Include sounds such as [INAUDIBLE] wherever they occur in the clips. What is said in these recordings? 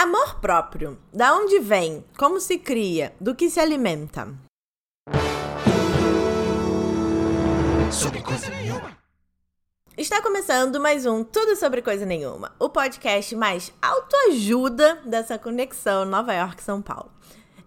Amor próprio. Da onde vem? Como se cria? Do que se alimenta? Sobre coisa nenhuma. Está começando mais um Tudo Sobre Coisa Nenhuma, o podcast mais autoajuda dessa conexão Nova York-São Paulo.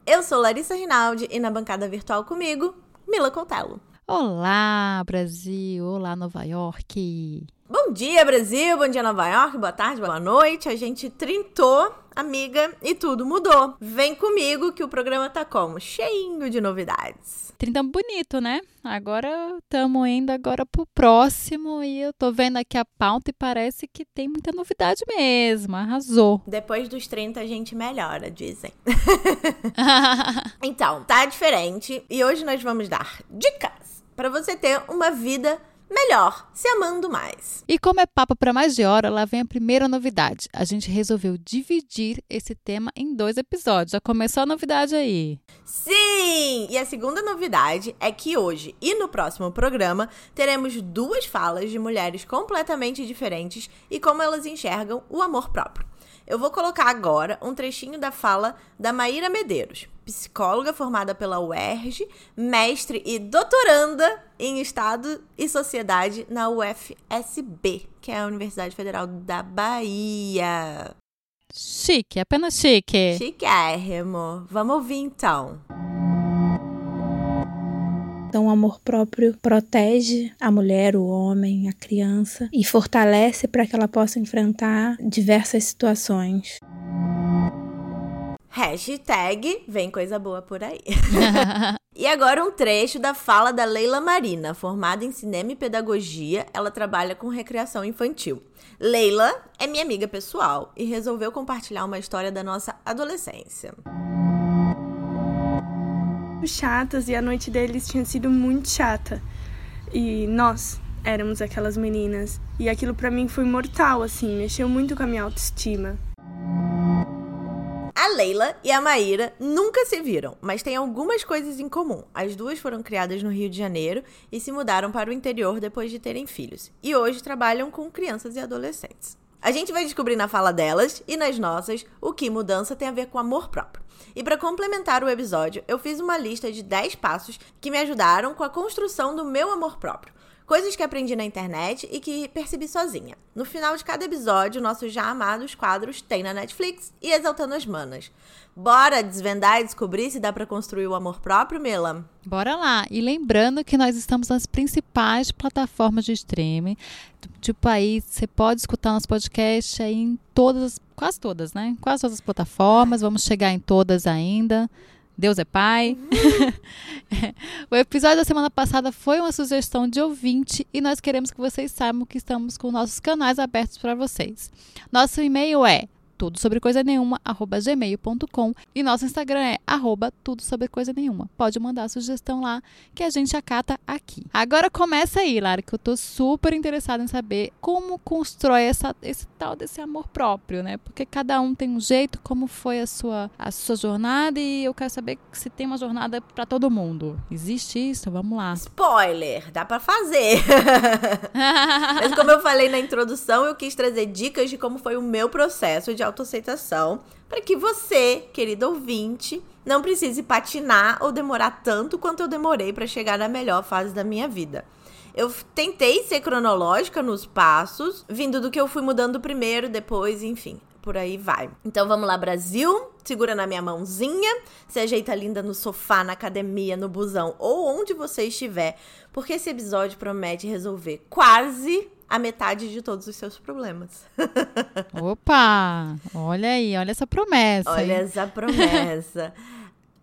Eu sou Larissa Rinaldi e na bancada virtual comigo, Mila Coutelo. Olá, Brasil! Olá, Nova York! Bom dia, Brasil! Bom dia, Nova York! Boa tarde, boa noite! A gente trintou, amiga, e tudo mudou. Vem comigo que o programa tá como? Cheinho de novidades. Trintamos bonito, né? Agora estamos indo agora pro próximo e eu tô vendo aqui a pauta e parece que tem muita novidade mesmo. Arrasou. [LAUGHS] Depois dos 30 a gente melhora, dizem. [LAUGHS] então, tá diferente e hoje nós vamos dar dicas para você ter uma vida melhor, se amando mais. E como é papo para mais de hora, lá vem a primeira novidade. A gente resolveu dividir esse tema em dois episódios. Já começou a novidade aí? Sim! E a segunda novidade é que hoje e no próximo programa teremos duas falas de mulheres completamente diferentes e como elas enxergam o amor próprio. Eu vou colocar agora um trechinho da fala da Maíra Medeiros, psicóloga formada pela UERJ, mestre e doutoranda em Estado e Sociedade na UFSB, que é a Universidade Federal da Bahia. Chique, apenas chique. Chiquérrimo. Vamos ouvir então. Então, o amor próprio protege a mulher, o homem, a criança e fortalece para que ela possa enfrentar diversas situações. Hashtag vem coisa boa por aí. [LAUGHS] e agora um trecho da fala da Leila Marina, formada em cinema e pedagogia, ela trabalha com recreação infantil. Leila é minha amiga pessoal e resolveu compartilhar uma história da nossa adolescência chatas e a noite deles tinha sido muito chata. E nós éramos aquelas meninas. E aquilo para mim foi mortal, assim, mexeu muito com a minha autoestima. A Leila e a Maíra nunca se viram, mas têm algumas coisas em comum. As duas foram criadas no Rio de Janeiro e se mudaram para o interior depois de terem filhos. E hoje trabalham com crianças e adolescentes. A gente vai descobrir na fala delas e nas nossas o que mudança tem a ver com amor próprio. E para complementar o episódio, eu fiz uma lista de 10 passos que me ajudaram com a construção do meu amor próprio. Coisas que aprendi na internet e que percebi sozinha. No final de cada episódio, nossos já amados quadros tem na Netflix e Exaltando as Manas. Bora desvendar e descobrir se dá para construir o amor próprio, Mela? Bora lá! E lembrando que nós estamos nas principais plataformas de streaming. Tipo aí, você pode escutar nosso podcast em todas, quase todas, né? Quase todas as plataformas. Vamos chegar em todas ainda. Deus é Pai. Uhum. [LAUGHS] o episódio da semana passada foi uma sugestão de ouvinte e nós queremos que vocês saibam que estamos com nossos canais abertos para vocês. Nosso e-mail é tudo sobre coisa nenhuma, arroba gmail.com. E nosso Instagram é arroba tudo sobre coisa nenhuma. Pode mandar a sugestão lá que a gente acata aqui. Agora começa aí, Lara, que eu tô super interessada em saber como constrói essa, esse tal desse amor próprio, né? Porque cada um tem um jeito, como foi a sua, a sua jornada e eu quero saber se tem uma jornada para todo mundo. Existe isso? Vamos lá. Spoiler, dá para fazer. [LAUGHS] Mas como eu falei na introdução, eu quis trazer dicas de como foi o meu processo de autoaceitação, para que você, querido ouvinte, não precise patinar ou demorar tanto quanto eu demorei para chegar na melhor fase da minha vida. Eu tentei ser cronológica nos passos, vindo do que eu fui mudando primeiro, depois, enfim, por aí vai. Então vamos lá, Brasil. Segura na minha mãozinha, se ajeita linda no sofá, na academia, no busão ou onde você estiver, porque esse episódio promete resolver quase a metade de todos os seus problemas. [LAUGHS] Opa! Olha aí, olha essa promessa. Olha hein? essa promessa. [LAUGHS]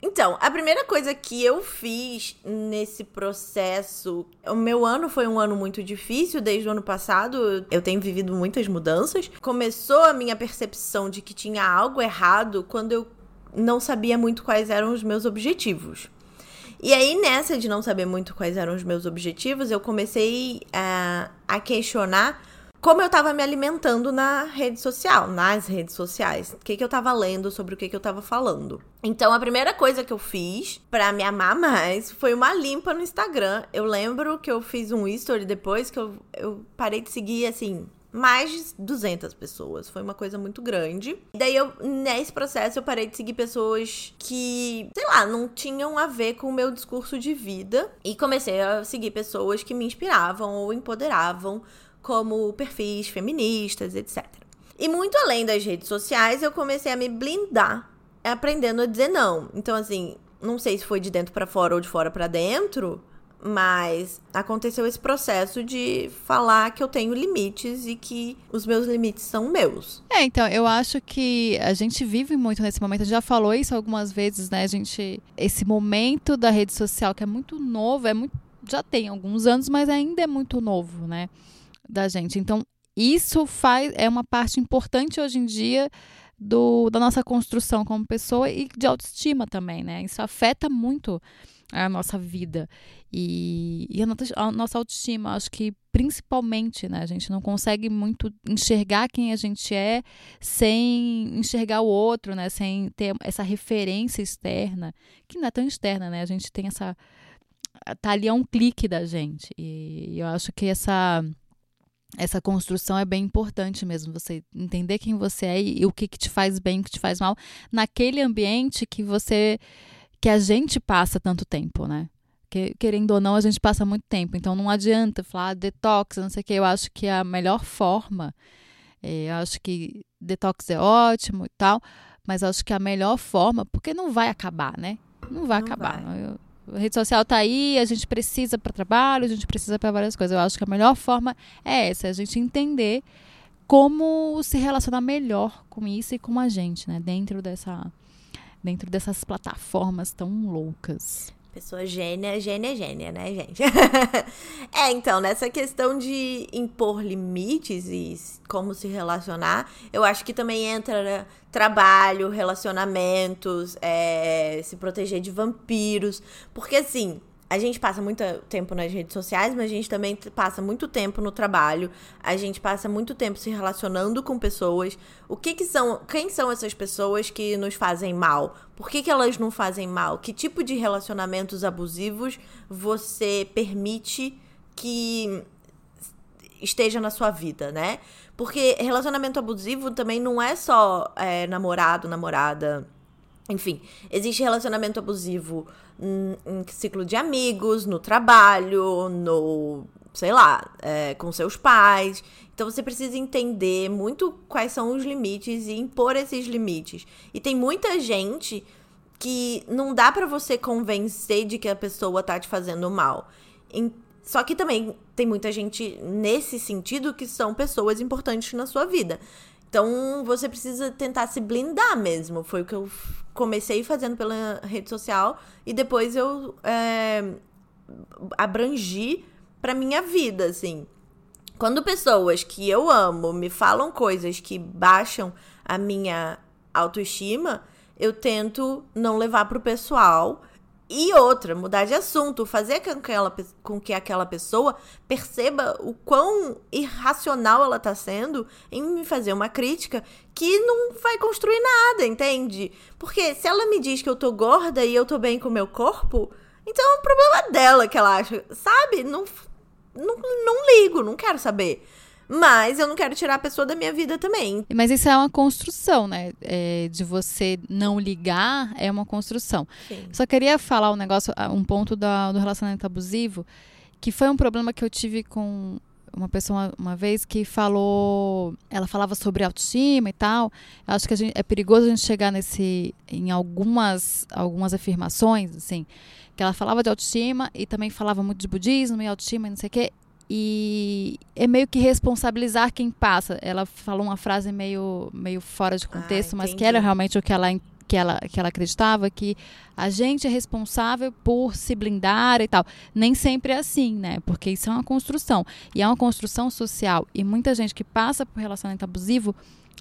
Então, a primeira coisa que eu fiz nesse processo, o meu ano foi um ano muito difícil desde o ano passado. Eu tenho vivido muitas mudanças. Começou a minha percepção de que tinha algo errado quando eu não sabia muito quais eram os meus objetivos. E aí, nessa de não saber muito quais eram os meus objetivos, eu comecei a, a questionar como eu tava me alimentando na rede social, nas redes sociais. O que, que eu tava lendo, sobre o que, que eu tava falando. Então, a primeira coisa que eu fiz para me amar mais foi uma limpa no Instagram. Eu lembro que eu fiz um history depois que eu, eu parei de seguir, assim, mais de 200 pessoas. Foi uma coisa muito grande. E daí eu, nesse processo, eu parei de seguir pessoas que, sei lá, não tinham a ver com o meu discurso de vida. E comecei a seguir pessoas que me inspiravam ou empoderavam, como perfis feministas, etc. E muito além das redes sociais, eu comecei a me blindar, aprendendo a dizer não. Então, assim, não sei se foi de dentro para fora ou de fora para dentro, mas aconteceu esse processo de falar que eu tenho limites e que os meus limites são meus. É, então, eu acho que a gente vive muito nesse momento. A gente já falou isso algumas vezes, né? A gente. Esse momento da rede social que é muito novo, é muito. Já tem alguns anos, mas ainda é muito novo, né? Da gente. Então, isso faz. É uma parte importante hoje em dia. Do, da nossa construção como pessoa e de autoestima também, né? Isso afeta muito a nossa vida. E, e a, nossa, a, nossa, autoestima, acho que principalmente, né? A gente não consegue muito enxergar quem a gente é sem enxergar o outro, né? Sem ter essa referência externa, que não é tão externa, né? A gente tem essa. Tá ali a um clique da gente. E eu acho que essa essa construção é bem importante mesmo, você entender quem você é e, e o que, que te faz bem, o que te faz mal, naquele ambiente que você que a gente passa tanto tempo, né? Que, querendo ou não, a gente passa muito tempo. Então não adianta falar ah, detox, não sei o que. Eu acho que a melhor forma, é, eu acho que detox é ótimo e tal, mas acho que a melhor forma, porque não vai acabar, né? Não vai não acabar. Vai. Eu, a rede social tá aí, a gente precisa para trabalho, a gente precisa para várias coisas. Eu acho que a melhor forma é essa, é a gente entender como se relacionar melhor com isso e com a gente, né? Dentro dessa dentro dessas plataformas tão loucas. Pessoa gênia, gênia, gênia, né, gente? [LAUGHS] é, então, nessa questão de impor limites e como se relacionar, eu acho que também entra né, trabalho, relacionamentos, é, se proteger de vampiros. Porque, assim, a gente passa muito tempo nas redes sociais, mas a gente também passa muito tempo no trabalho. A gente passa muito tempo se relacionando com pessoas. O que, que são, quem são essas pessoas que nos fazem mal? Por que, que elas não fazem mal? Que tipo de relacionamentos abusivos você permite que esteja na sua vida, né? Porque relacionamento abusivo também não é só é, namorado, namorada. Enfim, existe relacionamento abusivo em ciclo de amigos, no trabalho, no, sei lá, é, com seus pais. Então você precisa entender muito quais são os limites e impor esses limites. E tem muita gente que não dá para você convencer de que a pessoa tá te fazendo mal. Só que também tem muita gente nesse sentido que são pessoas importantes na sua vida. Então você precisa tentar se blindar mesmo. Foi o que eu comecei fazendo pela rede social e depois eu é, abrangi pra minha vida, assim. Quando pessoas que eu amo me falam coisas que baixam a minha autoestima, eu tento não levar pro pessoal e outra, mudar de assunto, fazer com que, ela, com que aquela pessoa perceba o quão irracional ela tá sendo em me fazer uma crítica que não vai construir nada, entende? Porque se ela me diz que eu tô gorda e eu tô bem com o meu corpo, então é um problema dela que ela acha, sabe? Não, não, não ligo, não quero saber. Mas eu não quero tirar a pessoa da minha vida também. Mas isso é uma construção, né? É, de você não ligar é uma construção. Sim. Só queria falar um negócio, ah, um ponto da, do relacionamento abusivo, que foi um problema que eu tive com uma pessoa uma vez que falou, ela falava sobre autoestima e tal. Eu acho que gente, é perigoso a gente chegar nesse em algumas algumas afirmações assim, que ela falava de autoestima e também falava muito de budismo e autoestima e não sei o quê. E é meio que responsabilizar quem passa. Ela falou uma frase meio, meio fora de contexto, ah, mas que era realmente o que ela, que, ela, que ela acreditava, que a gente é responsável por se blindar e tal. Nem sempre é assim, né? Porque isso é uma construção. E é uma construção social. E muita gente que passa por relacionamento abusivo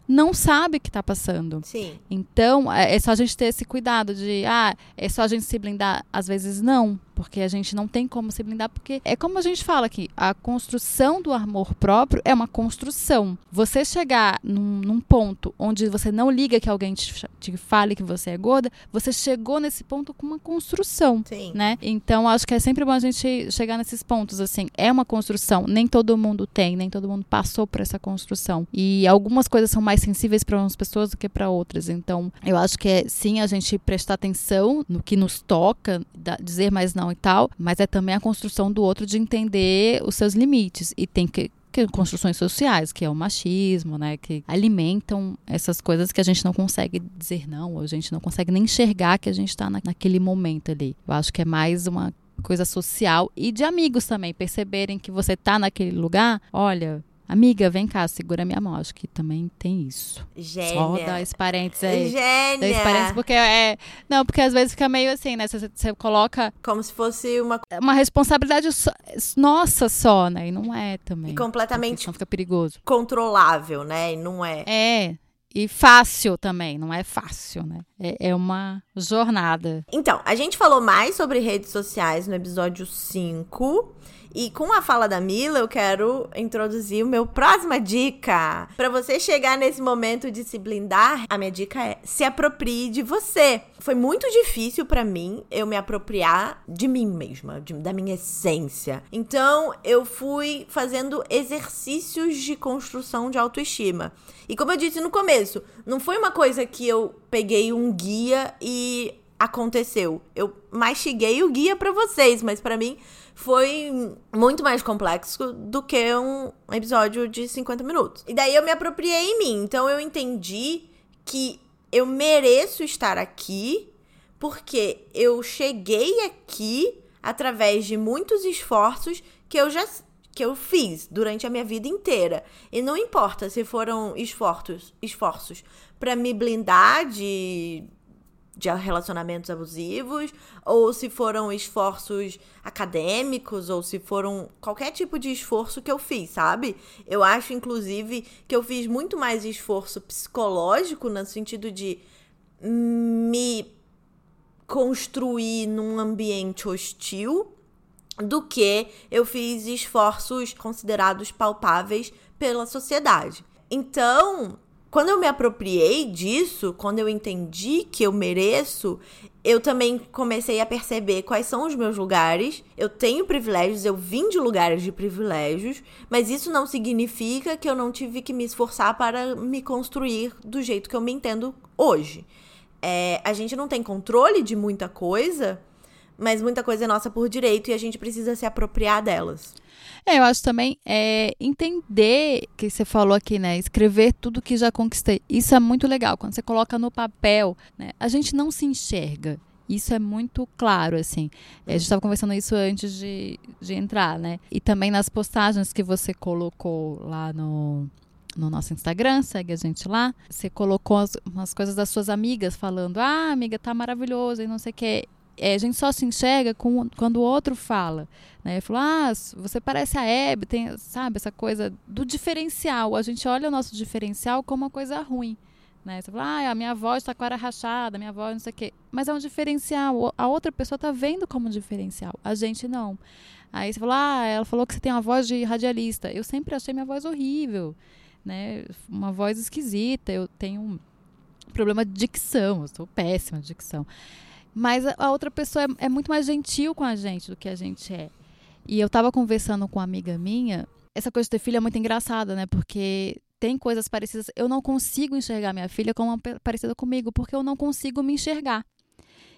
não sabe o que está passando. Sim. Então, é, é só a gente ter esse cuidado de, ah, é só a gente se blindar. Às vezes não, porque a gente não tem como se blindar, porque é como a gente fala aqui, a construção do amor próprio é uma construção. Você chegar num, num ponto onde você não liga que alguém te, te, fale que você é gorda, você chegou nesse ponto com uma construção, Sim. né? Então, acho que é sempre bom a gente chegar nesses pontos, assim, é uma construção, nem todo mundo tem, nem todo mundo passou por essa construção. E algumas coisas são mais sensíveis para umas pessoas do que para outras. Então, eu acho que é sim a gente prestar atenção no que nos toca, dizer mais não e tal, mas é também a construção do outro de entender os seus limites. E tem que construções sociais, que é o machismo, né, que alimentam essas coisas que a gente não consegue dizer não, ou a gente não consegue nem enxergar que a gente está na, naquele momento ali. Eu acho que é mais uma coisa social e de amigos também, perceberem que você está naquele lugar, olha, Amiga, vem cá, segura minha mão. Acho que também tem isso. Gênia. Só dar esse parênteses aí. Gênia. Dar esse parênteses porque é... Não, porque às vezes fica meio assim, né? Você, você coloca... Como se fosse uma... Uma responsabilidade só, nossa só, né? E não é também. E completamente... Então fica perigoso. Controlável, né? E não é. É. E fácil também, não é fácil, né? É, é, uma jornada. Então, a gente falou mais sobre redes sociais no episódio 5. E com a fala da Mila, eu quero introduzir o meu próxima dica. Para você chegar nesse momento de se blindar, a minha dica é: se aproprie de você. Foi muito difícil para mim eu me apropriar de mim mesma, de, da minha essência. Então, eu fui fazendo exercícios de construção de autoestima. E como eu disse no começo, não foi uma coisa que eu peguei um guia e aconteceu. Eu mastiguei o guia para vocês, mas para mim foi muito mais complexo do que um episódio de 50 minutos. E daí eu me apropriei em mim. Então eu entendi que eu mereço estar aqui porque eu cheguei aqui através de muitos esforços que eu já que eu fiz durante a minha vida inteira. E não importa se foram esforços, esforços para me blindar de de relacionamentos abusivos, ou se foram esforços acadêmicos, ou se foram qualquer tipo de esforço que eu fiz, sabe? Eu acho, inclusive, que eu fiz muito mais esforço psicológico no sentido de me construir num ambiente hostil do que eu fiz esforços considerados palpáveis pela sociedade. Então, quando eu me apropriei disso, quando eu entendi que eu mereço, eu também comecei a perceber quais são os meus lugares. Eu tenho privilégios, eu vim de lugares de privilégios, mas isso não significa que eu não tive que me esforçar para me construir do jeito que eu me entendo hoje. É, a gente não tem controle de muita coisa, mas muita coisa é nossa por direito e a gente precisa se apropriar delas. É, eu acho também é, entender que você falou aqui, né? Escrever tudo que já conquistei. Isso é muito legal. Quando você coloca no papel, né? A gente não se enxerga. Isso é muito claro, assim. A gente estava conversando isso antes de, de entrar, né? E também nas postagens que você colocou lá no, no nosso Instagram, segue a gente lá. Você colocou as, umas coisas das suas amigas falando: ah, amiga, tá maravilhoso e não sei o quê é, a gente só se enxerga com, quando o outro fala. Né? Falou, ah, você parece a Hebe, tem, sabe, essa coisa do diferencial. A gente olha o nosso diferencial como uma coisa ruim. Né? Você fala, ah, a minha voz está com a rachada, minha voz não sei o quê. Mas é um diferencial. A outra pessoa está vendo como um diferencial. A gente não. Aí você fala, ah, ela falou que você tem uma voz de radialista. Eu sempre achei minha voz horrível. Né? Uma voz esquisita. Eu tenho um problema de dicção. Eu sou péssima de dicção. Mas a outra pessoa é, é, muito mais gentil com a gente do que a gente é. E eu tava conversando com uma amiga minha, essa coisa de ter filho é muito engraçada, né? Porque tem coisas parecidas. Eu não consigo enxergar minha filha como uma parecida comigo, porque eu não consigo me enxergar.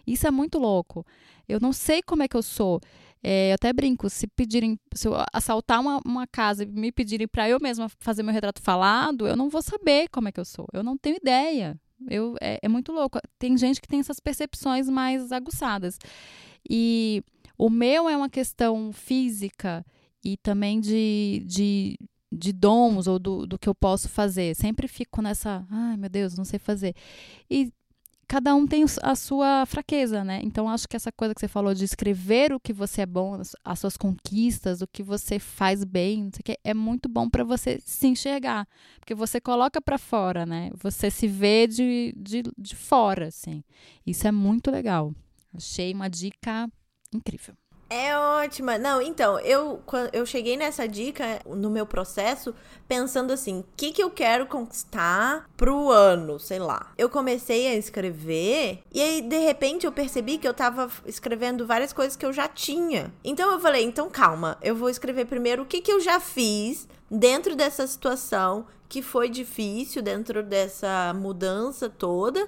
Isso é muito louco. Eu não sei como é que eu sou. É, eu até brinco, se pedirem, se eu assaltar uma, uma casa e me pedirem para eu mesma fazer meu retrato falado, eu não vou saber como é que eu sou. Eu não tenho ideia. Eu, é, é muito louco. Tem gente que tem essas percepções mais aguçadas. E o meu é uma questão física e também de, de, de dons ou do, do que eu posso fazer. Sempre fico nessa, ai meu Deus, não sei fazer. E cada um tem a sua fraqueza, né? Então acho que essa coisa que você falou de escrever o que você é bom, as suas conquistas, o que você faz bem, não sei o que, é muito bom para você se enxergar, porque você coloca para fora, né? Você se vê de, de, de fora, assim. Isso é muito legal. Achei uma dica incrível. É ótima. Não, então, eu, eu cheguei nessa dica no meu processo pensando assim: o que, que eu quero conquistar pro ano, sei lá. Eu comecei a escrever e aí, de repente, eu percebi que eu tava escrevendo várias coisas que eu já tinha. Então eu falei: então calma, eu vou escrever primeiro o que, que eu já fiz dentro dessa situação que foi difícil, dentro dessa mudança toda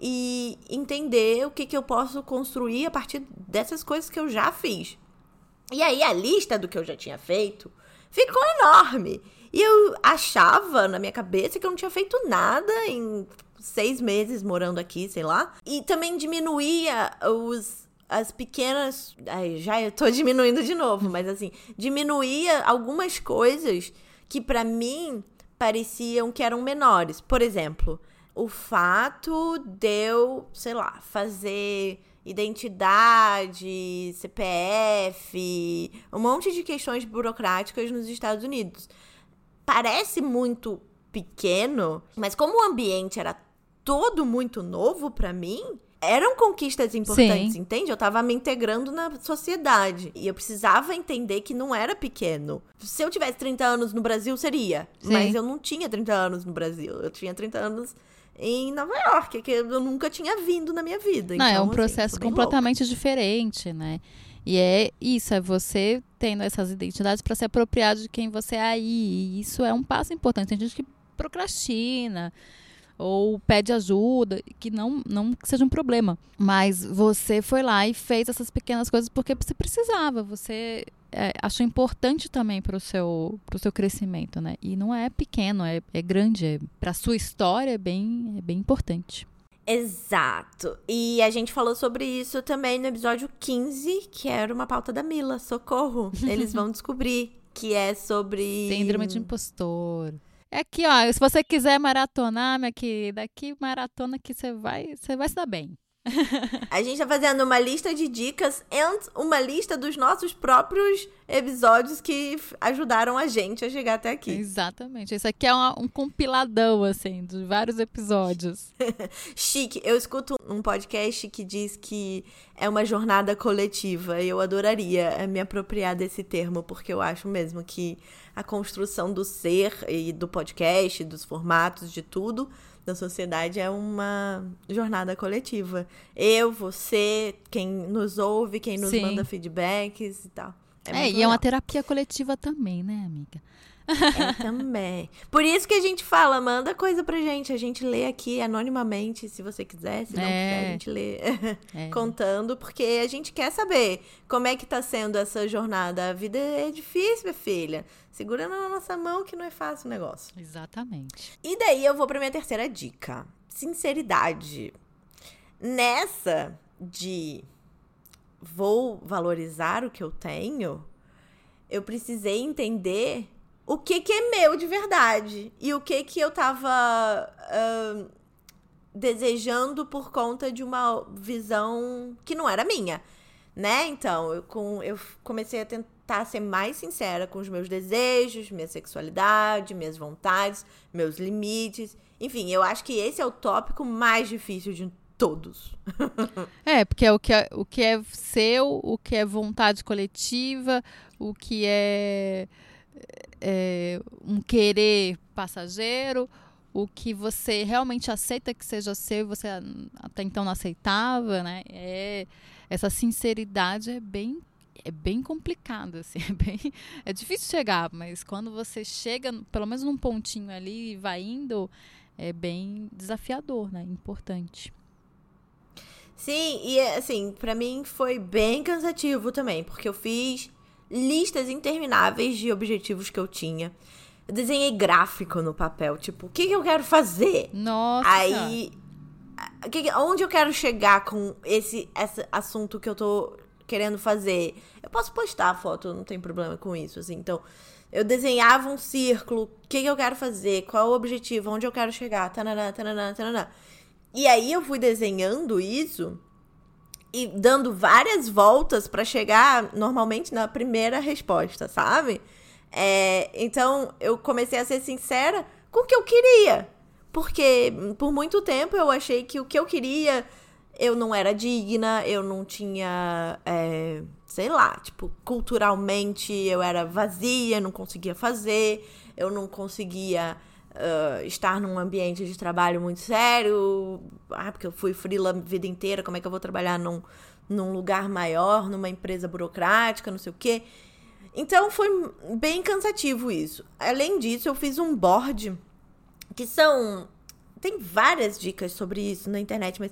e entender o que, que eu posso construir a partir dessas coisas que eu já fiz. E aí a lista do que eu já tinha feito ficou enorme. E eu achava na minha cabeça que eu não tinha feito nada em seis meses morando aqui, sei lá. E também diminuía os, as pequenas. Ai, já eu tô [LAUGHS] diminuindo de novo, mas assim, diminuía algumas coisas que para mim pareciam que eram menores. Por exemplo, o fato de eu, sei lá, fazer identidade, CPF, um monte de questões burocráticas nos Estados Unidos. Parece muito pequeno, mas como o ambiente era todo muito novo para mim, eram conquistas importantes, Sim. entende? Eu tava me integrando na sociedade. E eu precisava entender que não era pequeno. Se eu tivesse 30 anos no Brasil, seria. Sim. Mas eu não tinha 30 anos no Brasil. Eu tinha 30 anos em Nova York, que eu nunca tinha vindo na minha vida. Não, então, é um assim, processo completamente louca. diferente, né? E é isso, é você tendo essas identidades para se apropriar de quem você é aí. E isso é um passo importante. Tem gente que procrastina ou pede ajuda, que não, não seja um problema. Mas você foi lá e fez essas pequenas coisas porque você precisava. Você é, acho importante também para o seu, pro seu crescimento, né? E não é pequeno, é, é grande. É, para sua história é bem, é bem importante. Exato. E a gente falou sobre isso também no episódio 15, que era uma pauta da Mila. Socorro! Eles vão [LAUGHS] descobrir que é sobre. Síndrome de impostor. É aqui, ó. Se você quiser maratonar, minha querida, aqui maratona que você vai, você vai se dar bem. [LAUGHS] a gente tá fazendo uma lista de dicas e uma lista dos nossos próprios episódios que ajudaram a gente a chegar até aqui. Exatamente. Isso aqui é uma, um compiladão, assim, de vários episódios. [LAUGHS] Chique. Eu escuto um podcast que diz que é uma jornada coletiva e eu adoraria me apropriar desse termo, porque eu acho mesmo que a construção do ser e do podcast, dos formatos, de tudo da sociedade é uma jornada coletiva. Eu, você, quem nos ouve, quem nos Sim. manda feedbacks e tal. É, é e legal. é uma terapia coletiva também, né, amiga? É também. Por isso que a gente fala, manda coisa pra gente. A gente lê aqui anonimamente, se você quiser. Se não é. quiser, a gente lê é. [LAUGHS] contando, porque a gente quer saber como é que tá sendo essa jornada. A vida é difícil, minha filha. Segura na nossa mão que não é fácil o negócio. Exatamente. E daí eu vou pra minha terceira dica: sinceridade. Nessa de vou valorizar o que eu tenho, eu precisei entender o que que é meu de verdade e o que que eu tava uh, desejando por conta de uma visão que não era minha, né? Então, eu, com, eu comecei a tentar ser mais sincera com os meus desejos, minha sexualidade, minhas vontades, meus limites. Enfim, eu acho que esse é o tópico mais difícil de todos. [LAUGHS] é, porque é o que é, o que é seu, o que é vontade coletiva, o que é é, um querer passageiro, o que você realmente aceita que seja seu e você até então não aceitava, né? É, essa sinceridade é bem é bem complicado, assim, [LAUGHS] é, bem, é difícil chegar, mas quando você chega, pelo menos num pontinho ali e vai indo, é bem desafiador, né? Importante. Sim, e assim, para mim foi bem cansativo também, porque eu fiz listas intermináveis de objetivos que eu tinha. Eu desenhei gráfico no papel, tipo, o que, que eu quero fazer? Nossa! Aí, que, onde eu quero chegar com esse, esse assunto que eu tô querendo fazer? Eu posso postar a foto, não tem problema com isso, assim. Então, eu desenhava um círculo, o que, que eu quero fazer, qual é o objetivo, onde eu quero chegar, tananã, tananã, tananã. E aí eu fui desenhando isso e dando várias voltas para chegar normalmente na primeira resposta, sabe? É, então eu comecei a ser sincera com o que eu queria. Porque por muito tempo eu achei que o que eu queria eu não era digna, eu não tinha. É, sei lá, tipo, culturalmente eu era vazia, não conseguia fazer, eu não conseguia uh, estar num ambiente de trabalho muito sério. Ah, porque eu fui frila a vida inteira, como é que eu vou trabalhar num, num lugar maior, numa empresa burocrática, não sei o quê. Então foi bem cansativo isso. Além disso, eu fiz um board que são. Tem várias dicas sobre isso na internet, mas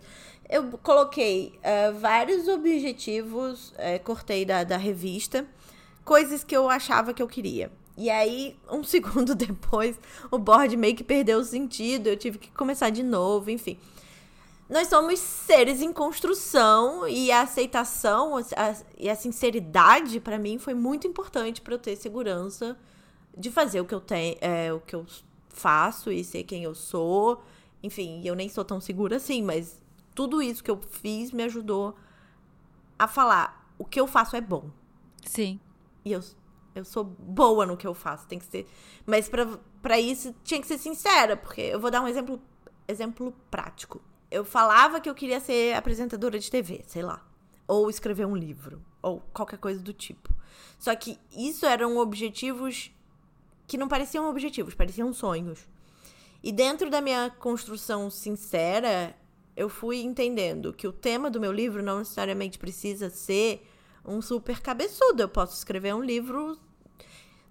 eu coloquei uh, vários objetivos, uh, cortei da, da revista, coisas que eu achava que eu queria. E aí, um [LAUGHS] segundo depois, o board meio que perdeu o sentido, eu tive que começar de novo, enfim. Nós somos seres em construção e a aceitação a, e a sinceridade, para mim, foi muito importante para eu ter segurança de fazer o que eu tenho, é, o que eu faço e ser quem eu sou. Enfim, eu nem sou tão segura assim, mas tudo isso que eu fiz me ajudou a falar: o que eu faço é bom. Sim. E eu, eu sou boa no que eu faço, tem que ser. Mas para isso tinha que ser sincera, porque eu vou dar um exemplo, exemplo prático. Eu falava que eu queria ser apresentadora de TV, sei lá. Ou escrever um livro, ou qualquer coisa do tipo. Só que isso eram objetivos que não pareciam objetivos, pareciam sonhos. E dentro da minha construção sincera, eu fui entendendo que o tema do meu livro não necessariamente precisa ser um super cabeçudo. Eu posso escrever um livro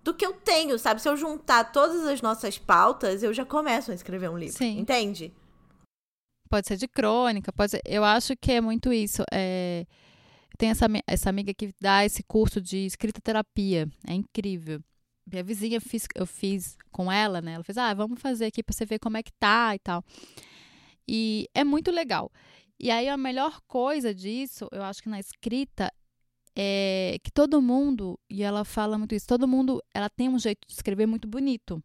do que eu tenho, sabe? Se eu juntar todas as nossas pautas, eu já começo a escrever um livro. Sim. Entende? Pode ser de crônica, pode ser... Eu acho que é muito isso. É... Tem essa, essa amiga que dá esse curso de escrita terapia. É incrível. Minha vizinha fiz, eu fiz com ela, né? Ela fez, ah, vamos fazer aqui para você ver como é que tá e tal. E é muito legal. E aí a melhor coisa disso, eu acho que na escrita, é que todo mundo, e ela fala muito isso, todo mundo, ela tem um jeito de escrever muito bonito,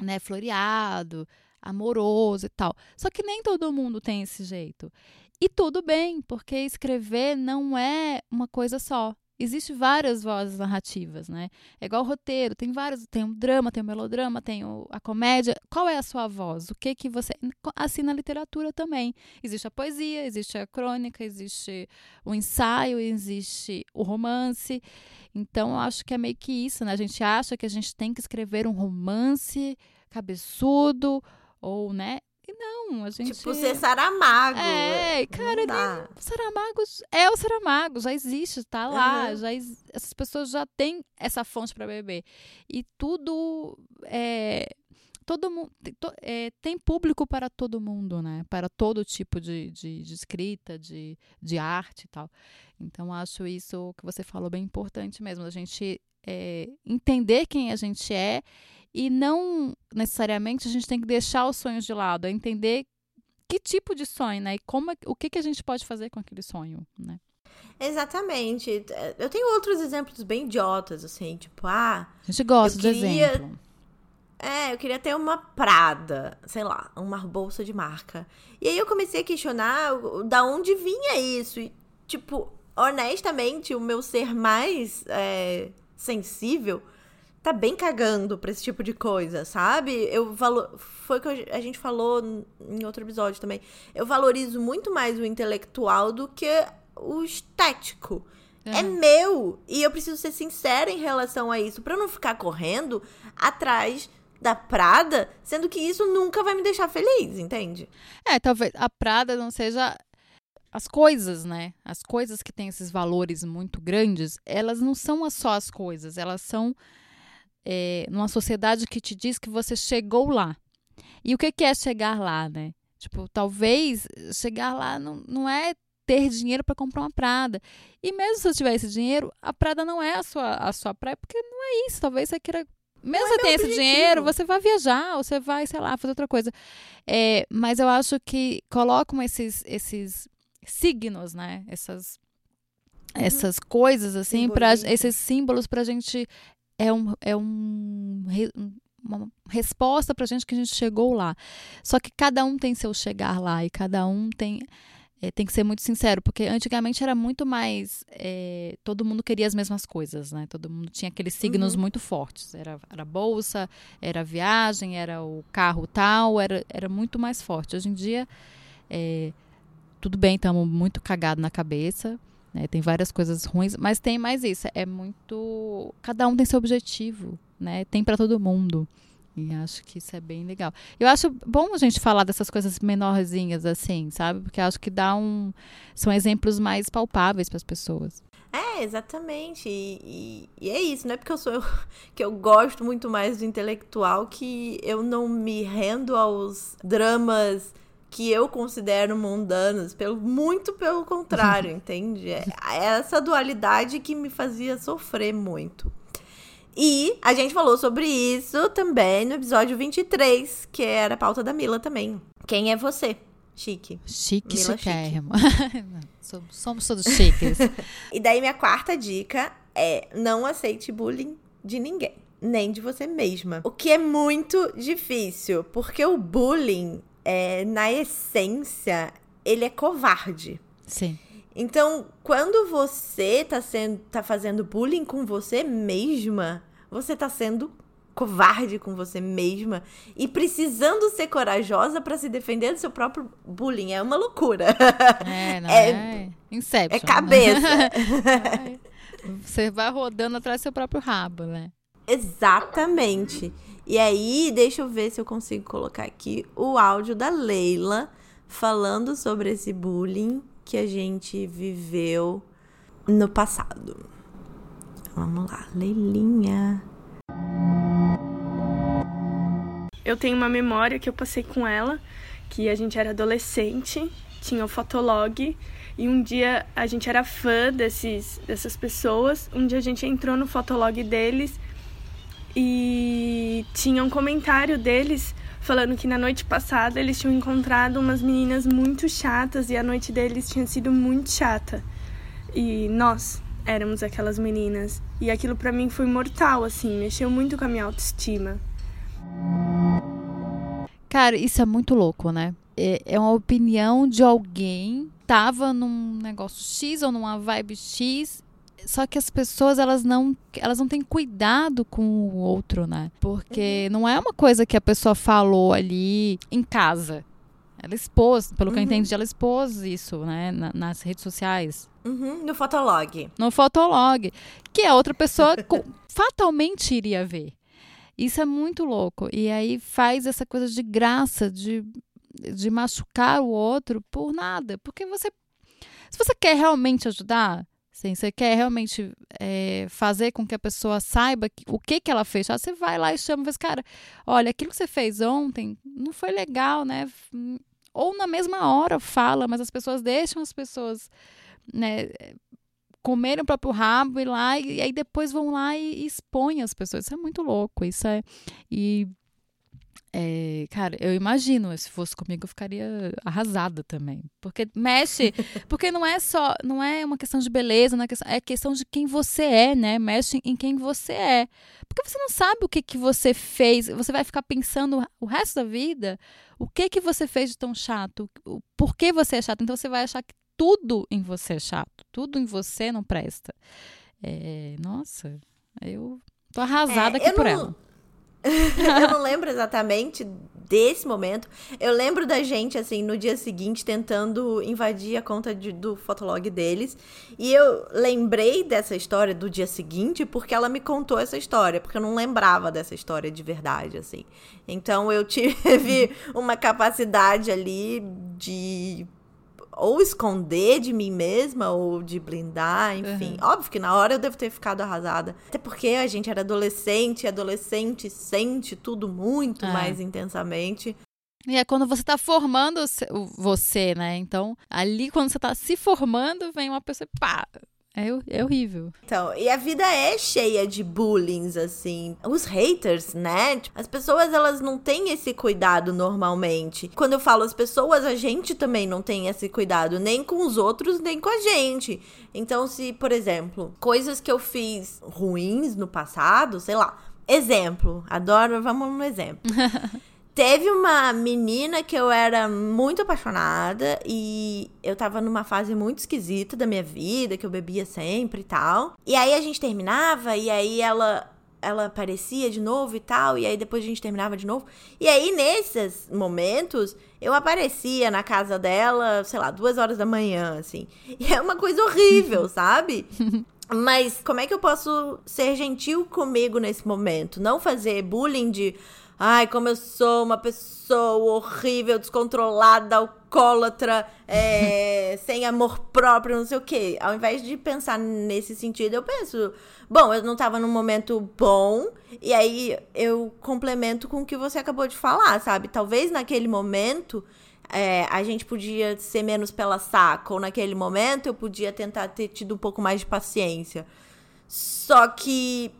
né? Floreado, amoroso e tal. Só que nem todo mundo tem esse jeito. E tudo bem, porque escrever não é uma coisa só. Existem várias vozes narrativas, né? É igual roteiro, tem vários, tem o drama, tem o melodrama, tem o, a comédia. Qual é a sua voz? O que que você assim na literatura também? Existe a poesia, existe a crônica, existe o ensaio, existe o romance. Então, eu acho que é meio que isso, né? A gente acha que a gente tem que escrever um romance cabeçudo ou, né? E não, a gente. Tipo, ser Saramago. É, cara, nem... Saramago é o Saramago, já existe, tá lá. Uhum. Já. Essas pessoas já têm essa fonte para beber. E tudo. É... Todo mundo é, tem público para todo mundo, né? Para todo tipo de, de, de escrita, de, de arte e tal. Então, acho isso que você falou bem importante mesmo. A gente é, entender quem a gente é e não necessariamente a gente tem que deixar os sonhos de lado, é entender que tipo de sonho, né? E como, é, o que, que a gente pode fazer com aquele sonho, né? Exatamente. Eu tenho outros exemplos bem idiotas, assim, tipo, ah. A gente gosta de exemplo. É, eu queria ter uma Prada, sei lá, uma bolsa de marca. E aí eu comecei a questionar da onde vinha isso. E, tipo, honestamente, o meu ser mais é, sensível tá bem cagando pra esse tipo de coisa, sabe? Eu valo... Foi o que a gente falou em outro episódio também. Eu valorizo muito mais o intelectual do que o estético. É. é meu. E eu preciso ser sincera em relação a isso. para não ficar correndo atrás da Prada, sendo que isso nunca vai me deixar feliz, entende? É, talvez a Prada não seja as coisas, né? As coisas que têm esses valores muito grandes, elas não são só as coisas, elas são é, numa sociedade que te diz que você chegou lá. E o que, que é chegar lá, né? Tipo, talvez chegar lá não, não é ter dinheiro para comprar uma Prada. E mesmo se você tiver esse dinheiro, a Prada não é a sua, a sua praia, porque não é isso. Talvez você queira. Mesmo não você é tenha esse dinheiro, você vai viajar, ou você vai, sei lá, fazer outra coisa. É, mas eu acho que colocam esses, esses signos, né? Essas, uhum. essas coisas, assim, para esses símbolos para a gente é um, é um, uma resposta pra gente que a gente chegou lá. Só que cada um tem seu chegar lá e cada um tem é, tem que ser muito sincero, porque antigamente era muito mais. É, todo mundo queria as mesmas coisas, né? Todo mundo tinha aqueles signos uhum. muito fortes. Era, era a bolsa, era a viagem, era o carro tal, era, era muito mais forte. Hoje em dia, é, tudo bem, estamos muito cagados na cabeça, né? tem várias coisas ruins, mas tem mais isso. É muito. Cada um tem seu objetivo, né? Tem para todo mundo. E acho que isso é bem legal. Eu acho bom a gente falar dessas coisas menorzinhas assim, sabe? Porque acho que dá um. São exemplos mais palpáveis para as pessoas. É, exatamente. E, e, e, é isso, não é porque eu sou [LAUGHS] que eu gosto muito mais do intelectual que eu não me rendo aos dramas que eu considero mundanos, pelo, muito pelo contrário, [LAUGHS] entende? É, é essa dualidade que me fazia sofrer muito. E a gente falou sobre isso também no episódio 23, que era a pauta da Mila também. Quem é você? Chique. Chique, Mila chiquérrimo. [LAUGHS] Chique. Somos todos chiques. [LAUGHS] e daí minha quarta dica é não aceite bullying de ninguém. Nem de você mesma. O que é muito difícil, porque o bullying, é, na essência, ele é covarde. Sim. Então, quando você tá, sendo, tá fazendo bullying com você mesma, você tá sendo covarde com você mesma e precisando ser corajosa para se defender do seu próprio bullying. É uma loucura. É, não [LAUGHS] é. é Inception. É cabeça. Né? [LAUGHS] você vai rodando atrás do seu próprio rabo, né? Exatamente. E aí, deixa eu ver se eu consigo colocar aqui o áudio da Leila falando sobre esse bullying que a gente viveu no passado. Vamos lá, Leilinha. Eu tenho uma memória que eu passei com ela, que a gente era adolescente, tinha o fotolog e um dia a gente era fã desses, dessas pessoas. Um dia a gente entrou no fotolog deles e tinha um comentário deles falando que na noite passada eles tinham encontrado umas meninas muito chatas e a noite deles tinha sido muito chata. E nós, éramos aquelas meninas. E aquilo para mim foi mortal, assim, mexeu muito com a minha autoestima. Cara, isso é muito louco, né? É, é uma opinião de alguém tava num negócio X ou numa vibe X só que as pessoas elas não elas não têm cuidado com o outro, né? Porque uhum. não é uma coisa que a pessoa falou ali em casa. Ela expôs, pelo que eu uhum. entendi, ela expôs isso, né, na, nas redes sociais. Uhum, no Fotolog. No Fotolog. Que a outra pessoa [LAUGHS] fatalmente iria ver. Isso é muito louco. E aí faz essa coisa de graça, de, de machucar o outro por nada. Porque você. Se você quer realmente ajudar, Sim, você quer realmente é, fazer com que a pessoa saiba o que, que ela fez. Ah, você vai lá e chama e fala, assim, cara, olha, aquilo que você fez ontem não foi legal, né? Ou na mesma hora fala, mas as pessoas deixam as pessoas né, comerem o próprio rabo e lá, e, aí depois vão lá e, e expõem as pessoas. Isso é muito louco. Isso é. E é, cara, eu imagino, se fosse comigo, eu ficaria arrasada também. Porque mexe, [LAUGHS] porque não é só, não é uma questão de beleza, não é, questão, é questão de quem você é, né? Mexe em quem você é. Porque você não sabe o que, que você fez, você vai ficar pensando o resto da vida o que que você fez de tão chato, o, por que você é chato. Então você vai achar que tudo em você é chato, tudo em você não presta. É, nossa, eu tô arrasada é, aqui por não... ela. [LAUGHS] eu não lembro exatamente desse momento. Eu lembro da gente, assim, no dia seguinte, tentando invadir a conta de, do fotolog deles. E eu lembrei dessa história do dia seguinte porque ela me contou essa história. Porque eu não lembrava dessa história de verdade, assim. Então eu [LAUGHS] tive uma capacidade ali de ou esconder de mim mesma ou de blindar, enfim. Uhum. Óbvio que na hora eu devo ter ficado arrasada. Até porque a gente era adolescente, e adolescente sente tudo muito é. mais intensamente. E é quando você tá formando você, né? Então, ali quando você tá se formando, vem uma pessoa, pá, é, é horrível. Então, e a vida é cheia de bullying, assim. Os haters, né? As pessoas, elas não têm esse cuidado normalmente. Quando eu falo as pessoas, a gente também não tem esse cuidado, nem com os outros, nem com a gente. Então, se, por exemplo, coisas que eu fiz ruins no passado, sei lá, exemplo, adoro, vamos no exemplo. [LAUGHS] Teve uma menina que eu era muito apaixonada e eu tava numa fase muito esquisita da minha vida, que eu bebia sempre e tal. E aí a gente terminava e aí ela ela aparecia de novo e tal, e aí depois a gente terminava de novo. E aí, nesses momentos, eu aparecia na casa dela, sei lá, duas horas da manhã, assim. E é uma coisa horrível, [LAUGHS] sabe? Mas como é que eu posso ser gentil comigo nesse momento? Não fazer bullying de. Ai, como eu sou uma pessoa horrível, descontrolada, alcoólatra, é, [LAUGHS] sem amor próprio, não sei o quê. Ao invés de pensar nesse sentido, eu penso, bom, eu não tava num momento bom, e aí eu complemento com o que você acabou de falar, sabe? Talvez naquele momento é, a gente podia ser menos pela saca, ou naquele momento eu podia tentar ter tido um pouco mais de paciência. Só que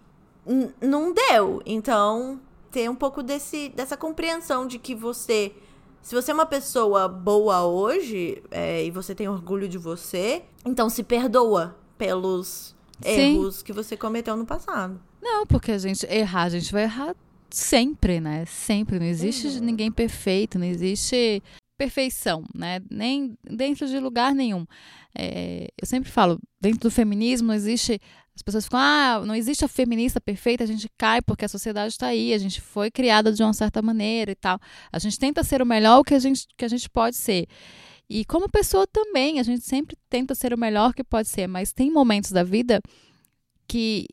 não deu. Então, ter um pouco desse, dessa compreensão de que você. Se você é uma pessoa boa hoje é, e você tem orgulho de você, então se perdoa pelos Sim. erros que você cometeu no passado. Não, porque a gente errar, a gente vai errar sempre, né? Sempre. Não existe uhum. ninguém perfeito, não existe perfeição, né? Nem dentro de lugar nenhum. É, eu sempre falo, dentro do feminismo não existe as pessoas ficam, ah, não existe a feminista perfeita, a gente cai porque a sociedade está aí, a gente foi criada de uma certa maneira e tal. A gente tenta ser o melhor que a gente, que a gente pode ser. E como pessoa também, a gente sempre tenta ser o melhor que pode ser, mas tem momentos da vida que,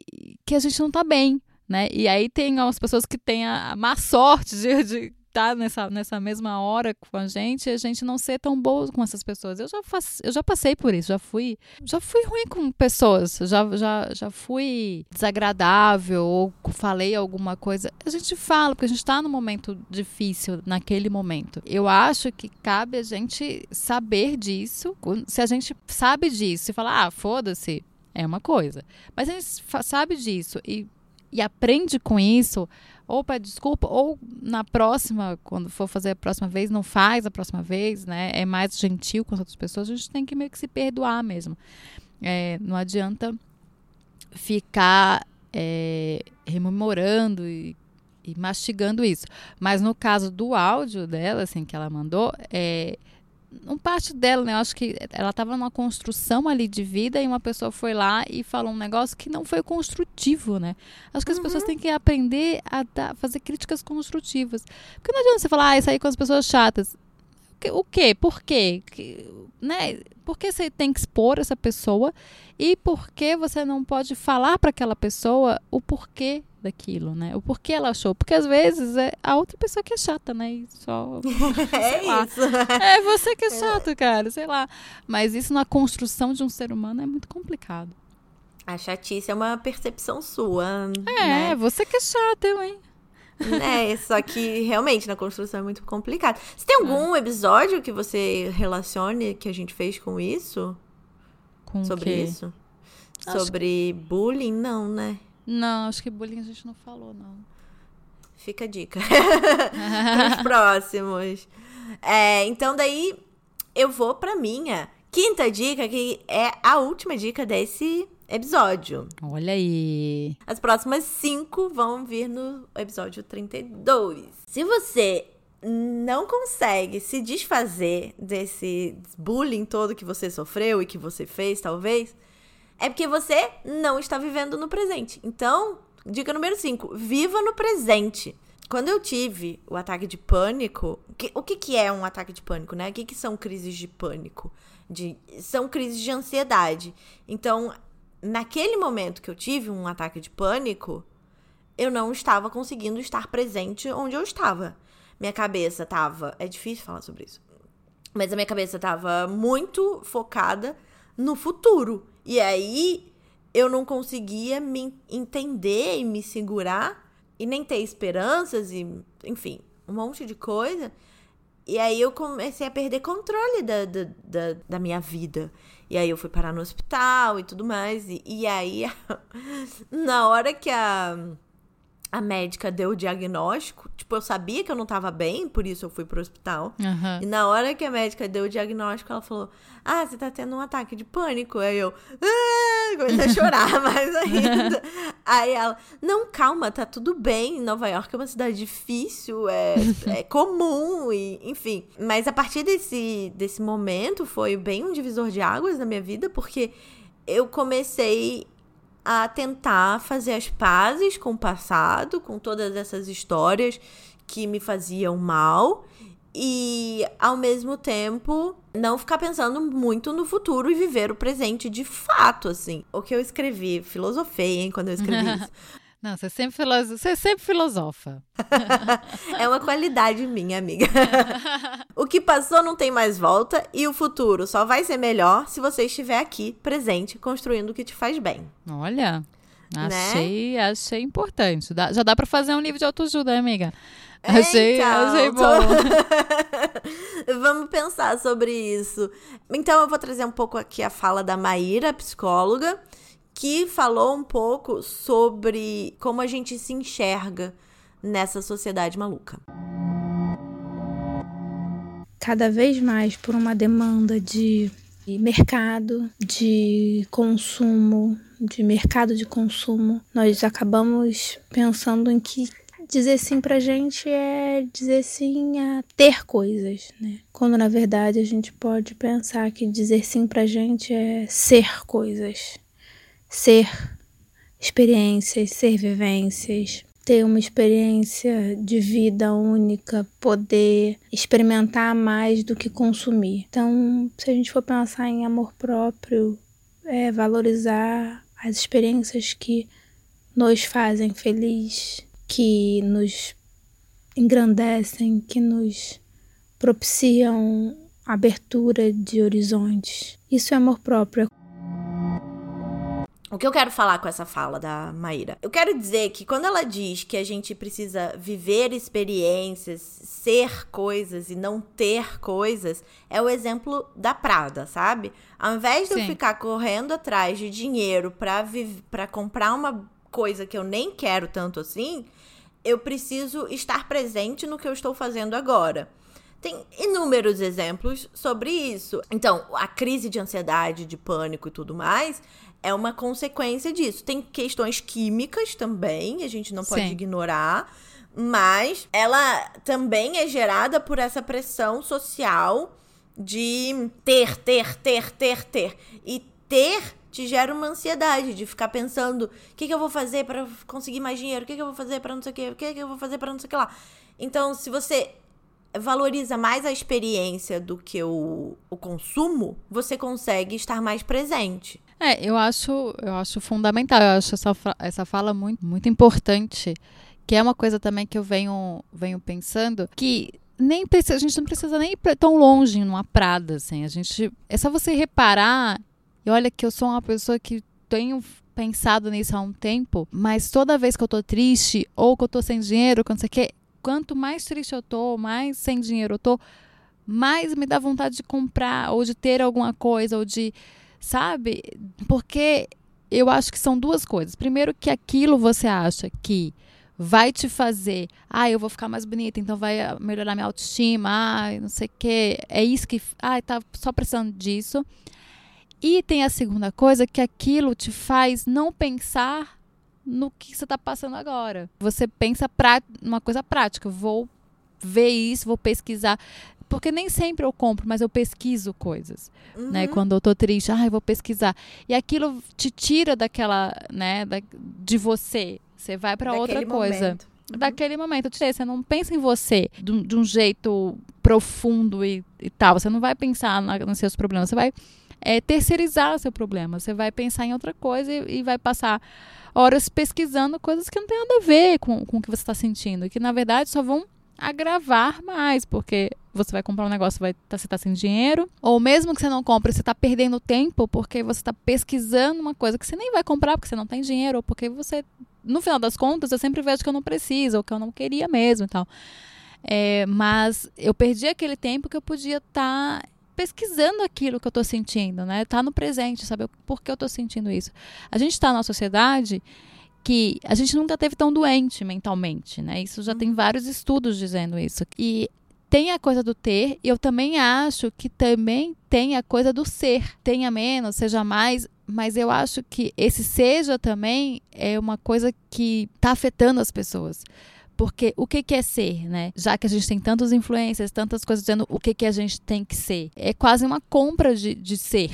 que a gente não está bem, né? E aí tem algumas pessoas que têm a má sorte de, de estar tá nessa, nessa mesma hora com a gente a gente não ser tão boa com essas pessoas. Eu já, faço, eu já passei por isso, já fui, já fui ruim com pessoas, já, já, já fui desagradável ou falei alguma coisa. A gente fala, porque a gente está num momento difícil naquele momento. Eu acho que cabe a gente saber disso. Se a gente sabe disso e falar, ah, foda-se, é uma coisa. Mas a gente sabe disso e, e aprende com isso ou pede desculpa, ou na próxima, quando for fazer a próxima vez, não faz a próxima vez, né? É mais gentil com as outras pessoas, a gente tem que meio que se perdoar mesmo. É, não adianta ficar é, rememorando e, e, mastigando isso. Mas no caso do áudio dela, assim, que ela mandou, é, um parte dela, né? Eu acho que ela estava numa construção ali de vida e uma pessoa foi lá e falou um negócio que não foi construtivo, né? Acho que as uhum. pessoas têm que aprender a dar, fazer críticas construtivas. Porque não adianta você falar, ah, isso aí com as pessoas chatas. O quê? Por quê? Que, né? Por que você tem que expor essa pessoa? E por que você não pode falar para aquela pessoa o porquê daquilo, né? O porquê ela achou. Porque às vezes é a outra pessoa que é chata, né? E só. [LAUGHS] é isso. É você que [LAUGHS] é chato, cara, sei lá. Mas isso na construção de um ser humano é muito complicado. A chatice é uma percepção sua. É, né? você que é chata, eu, hein? É, só que realmente na construção é muito complicado. Você tem algum é. episódio que você relacione que a gente fez com isso? Com Sobre isso? Sobre bullying, não, né? Não, acho que bullying a gente não falou, não. Fica a dica. [LAUGHS] Os próximos. É, então, daí eu vou pra minha quinta dica, que é a última dica desse episódio. Olha aí. As próximas cinco vão vir no episódio 32. Se você não consegue se desfazer desse bullying todo que você sofreu e que você fez, talvez, é porque você não está vivendo no presente. Então, dica número 5, viva no presente. Quando eu tive o ataque de pânico, que, o que, que é um ataque de pânico, né? O que, que são crises de pânico? De, são crises de ansiedade. Então, naquele momento que eu tive um ataque de pânico, eu não estava conseguindo estar presente onde eu estava. Minha cabeça estava. É difícil falar sobre isso. Mas a minha cabeça estava muito focada no futuro. E aí eu não conseguia me entender e me segurar e nem ter esperanças e, enfim, um monte de coisa. E aí eu comecei a perder controle da, da, da, da minha vida. E aí eu fui parar no hospital e tudo mais. E, e aí, [LAUGHS] na hora que a, a médica deu o diagnóstico, tipo, eu sabia que eu não tava bem, por isso eu fui pro hospital. Uhum. E na hora que a médica deu o diagnóstico, ela falou: Ah, você tá tendo um ataque de pânico. Aí eu ah! comecei a chorar [LAUGHS] mais ainda. Aí ela: Não, calma, tá tudo bem. Nova York é uma cidade difícil, é, é comum, e, enfim. Mas a partir desse, desse momento foi bem um divisor de águas na minha vida, porque eu comecei a tentar fazer as pazes com o passado, com todas essas histórias que me faziam mal e ao mesmo tempo não ficar pensando muito no futuro e viver o presente de fato, assim. O que eu escrevi, filosofei, hein, quando eu escrevi [LAUGHS] isso. Não, você sempre, filoso... você sempre filosofa. [LAUGHS] é uma qualidade minha, amiga. [LAUGHS] o que passou não tem mais volta e o futuro só vai ser melhor se você estiver aqui, presente, construindo o que te faz bem. Olha, achei, né? achei importante. Já dá para fazer um livro de autoajuda, né, amiga? Achei, então, achei bom. [LAUGHS] Vamos pensar sobre isso. Então, eu vou trazer um pouco aqui a fala da Maíra, psicóloga, que falou um pouco sobre como a gente se enxerga nessa sociedade maluca. Cada vez mais por uma demanda de mercado, de consumo, de mercado de consumo, nós acabamos pensando em que dizer sim pra gente é dizer sim a ter coisas, né? Quando na verdade a gente pode pensar que dizer sim pra gente é ser coisas ser experiências, ser vivências, ter uma experiência de vida única, poder experimentar mais do que consumir. Então, se a gente for pensar em amor próprio, é valorizar as experiências que nos fazem feliz, que nos engrandecem, que nos propiciam abertura de horizontes. Isso é amor próprio. O que eu quero falar com essa fala da Maíra? Eu quero dizer que quando ela diz que a gente precisa viver experiências, ser coisas e não ter coisas, é o exemplo da Prada, sabe? Ao invés de Sim. eu ficar correndo atrás de dinheiro para comprar uma coisa que eu nem quero tanto assim, eu preciso estar presente no que eu estou fazendo agora. Tem inúmeros exemplos sobre isso. Então, a crise de ansiedade, de pânico e tudo mais é uma consequência disso. Tem questões químicas também, a gente não pode Sim. ignorar, mas ela também é gerada por essa pressão social de ter, ter, ter, ter, ter. E ter te gera uma ansiedade de ficar pensando: o que, que eu vou fazer para conseguir mais dinheiro? O que, que eu vou fazer para não sei o que? O que, que eu vou fazer para não sei o que lá? Então, se você valoriza mais a experiência do que o, o consumo, você consegue estar mais presente. É, eu acho, eu acho fundamental, eu acho essa, essa fala muito, muito importante, que é uma coisa também que eu venho, venho pensando, que nem precisa, a gente não precisa nem ir tão longe numa prada, assim, a gente, é só você reparar, e olha que eu sou uma pessoa que tenho pensado nisso há um tempo, mas toda vez que eu tô triste, ou que eu tô sem dinheiro, quando você quer, quanto mais triste eu tô, mais sem dinheiro eu tô, mais me dá vontade de comprar, ou de ter alguma coisa, ou de sabe? Porque eu acho que são duas coisas. Primeiro, que aquilo você acha que vai te fazer, ah, eu vou ficar mais bonita, então vai melhorar minha autoestima, ah, não sei o quê. É isso que, ah, tá só precisando disso. E tem a segunda coisa, que aquilo te faz não pensar no que você está passando agora. Você pensa pra, uma coisa prática, vou ver isso, vou pesquisar. Porque nem sempre eu compro, mas eu pesquiso coisas, né? uhum. né? Quando eu tô triste, ah, eu vou pesquisar. E aquilo te tira daquela, né, da, de você. Você vai para outra coisa. Uhum. Daquele momento, você não pensa em você de, de um jeito profundo e, e, tal. Você não vai pensar na, nos seus problemas. Você vai é, terceirizar o seu problema. Você vai pensar em outra coisa e, e vai passar horas pesquisando coisas que não tem nada a ver com, com o que você está sentindo. Que na verdade só vão agravar mais, porque você vai comprar um negócio, vai tá, você está sem dinheiro, ou mesmo que você não compre, você está perdendo tempo porque você está pesquisando uma coisa que você nem vai comprar porque você não tem dinheiro, ou porque você, no final das contas, eu sempre vejo que eu não preciso, ou que eu não queria mesmo e tal. É, mas eu perdi aquele tempo que eu podia estar tá pesquisando aquilo que eu estou sentindo, né? Tá no presente, saber por que eu estou sentindo isso. A gente está numa sociedade que a gente nunca teve tão doente mentalmente, né? Isso já tem vários estudos dizendo isso. E tem a coisa do ter, e eu também acho que também tem a coisa do ser. Tenha menos, seja mais, mas eu acho que esse seja também é uma coisa que está afetando as pessoas. Porque o que, que é ser, né? Já que a gente tem tantas influências, tantas coisas dizendo o que, que a gente tem que ser. É quase uma compra de, de ser.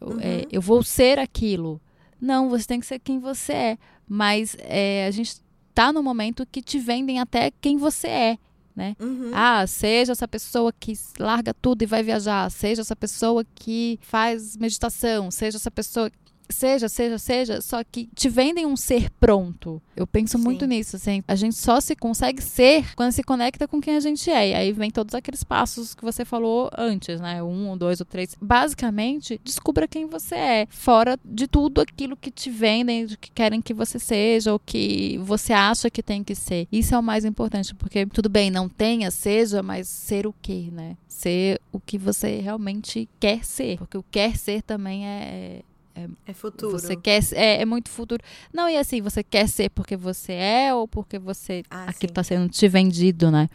Uhum. É, eu vou ser aquilo. Não, você tem que ser quem você é. Mas é, a gente está no momento que te vendem até quem você é né? Uhum. Ah, seja essa pessoa que larga tudo e vai viajar, seja essa pessoa que faz meditação, seja essa pessoa Seja, seja, seja, só que te vendem um ser pronto. Eu penso Sim. muito nisso, assim. A gente só se consegue ser quando se conecta com quem a gente é. E aí vem todos aqueles passos que você falou antes, né? Um, ou dois ou três. Basicamente, descubra quem você é. Fora de tudo aquilo que te vendem, que querem que você seja, ou que você acha que tem que ser. Isso é o mais importante, porque tudo bem, não tenha, seja, mas ser o quê, né? Ser o que você realmente quer ser. Porque o quer ser também é é, é, futuro. Você quer é, é, muito futuro. Não, e assim, você quer ser porque você é ou porque você ah, aquilo está sendo te vendido, né?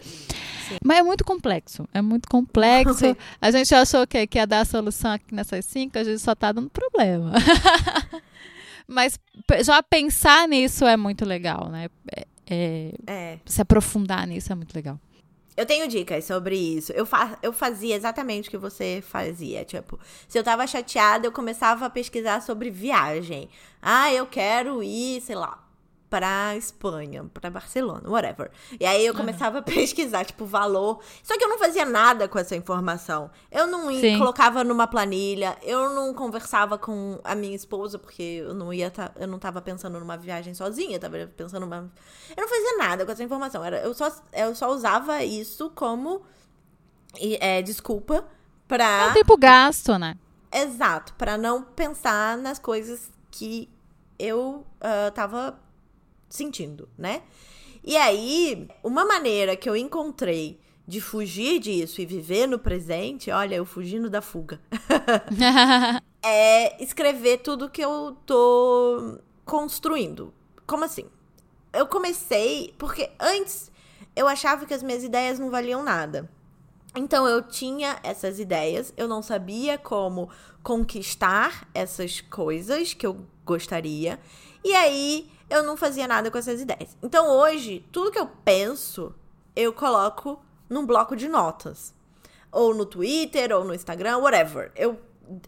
Sim. Mas é muito complexo. É muito complexo. [LAUGHS] a gente achou que, que ia dar a solução aqui nessas cinco, a gente só está dando problema. [LAUGHS] Mas já pensar nisso é muito legal, né? É, é, é. Se aprofundar nisso é muito legal. Eu tenho dicas sobre isso. Eu, fa eu fazia exatamente o que você fazia. Tipo, se eu tava chateada, eu começava a pesquisar sobre viagem. Ah, eu quero ir, sei lá, pra Espanha, pra Barcelona, whatever. E aí eu começava uhum. a [LAUGHS] pesquisar, tipo, valor. Só que eu não fazia nada com essa informação. Eu não ia, colocava numa planilha, eu não conversava com a minha esposa, porque eu não ia tá, eu não tava pensando numa viagem sozinha, eu tava pensando numa. Eu não fazia nada com essa informação. Era, eu, só, eu só usava isso como é, desculpa pra. É um tempo gasto, né? Exato, para não pensar nas coisas que eu uh, tava sentindo, né? E aí, uma maneira que eu encontrei de fugir disso e viver no presente, olha, eu fugindo da fuga, [LAUGHS] é escrever tudo que eu tô construindo. Como assim? Eu comecei porque antes eu achava que as minhas ideias não valiam nada. Então eu tinha essas ideias, eu não sabia como conquistar essas coisas que eu gostaria. E aí eu não fazia nada com essas ideias. Então hoje, tudo que eu penso, eu coloco num bloco de notas. Ou no Twitter, ou no Instagram, whatever. Eu,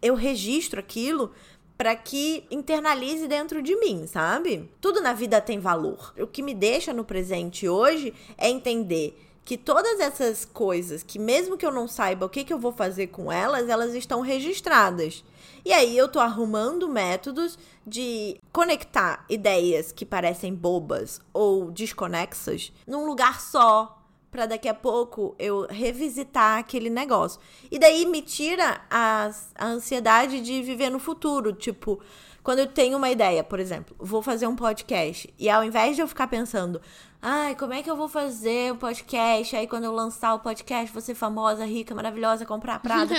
eu registro aquilo para que internalize dentro de mim, sabe? Tudo na vida tem valor. O que me deixa no presente hoje é entender que todas essas coisas, que mesmo que eu não saiba o que, que eu vou fazer com elas, elas estão registradas. E aí eu tô arrumando métodos de conectar ideias que parecem bobas ou desconexas num lugar só, para daqui a pouco eu revisitar aquele negócio. E daí me tira a, a ansiedade de viver no futuro, tipo, quando eu tenho uma ideia, por exemplo, vou fazer um podcast e ao invés de eu ficar pensando, Ai, como é que eu vou fazer um podcast? Aí quando eu lançar o podcast, ser famosa, rica, maravilhosa, comprar Prada.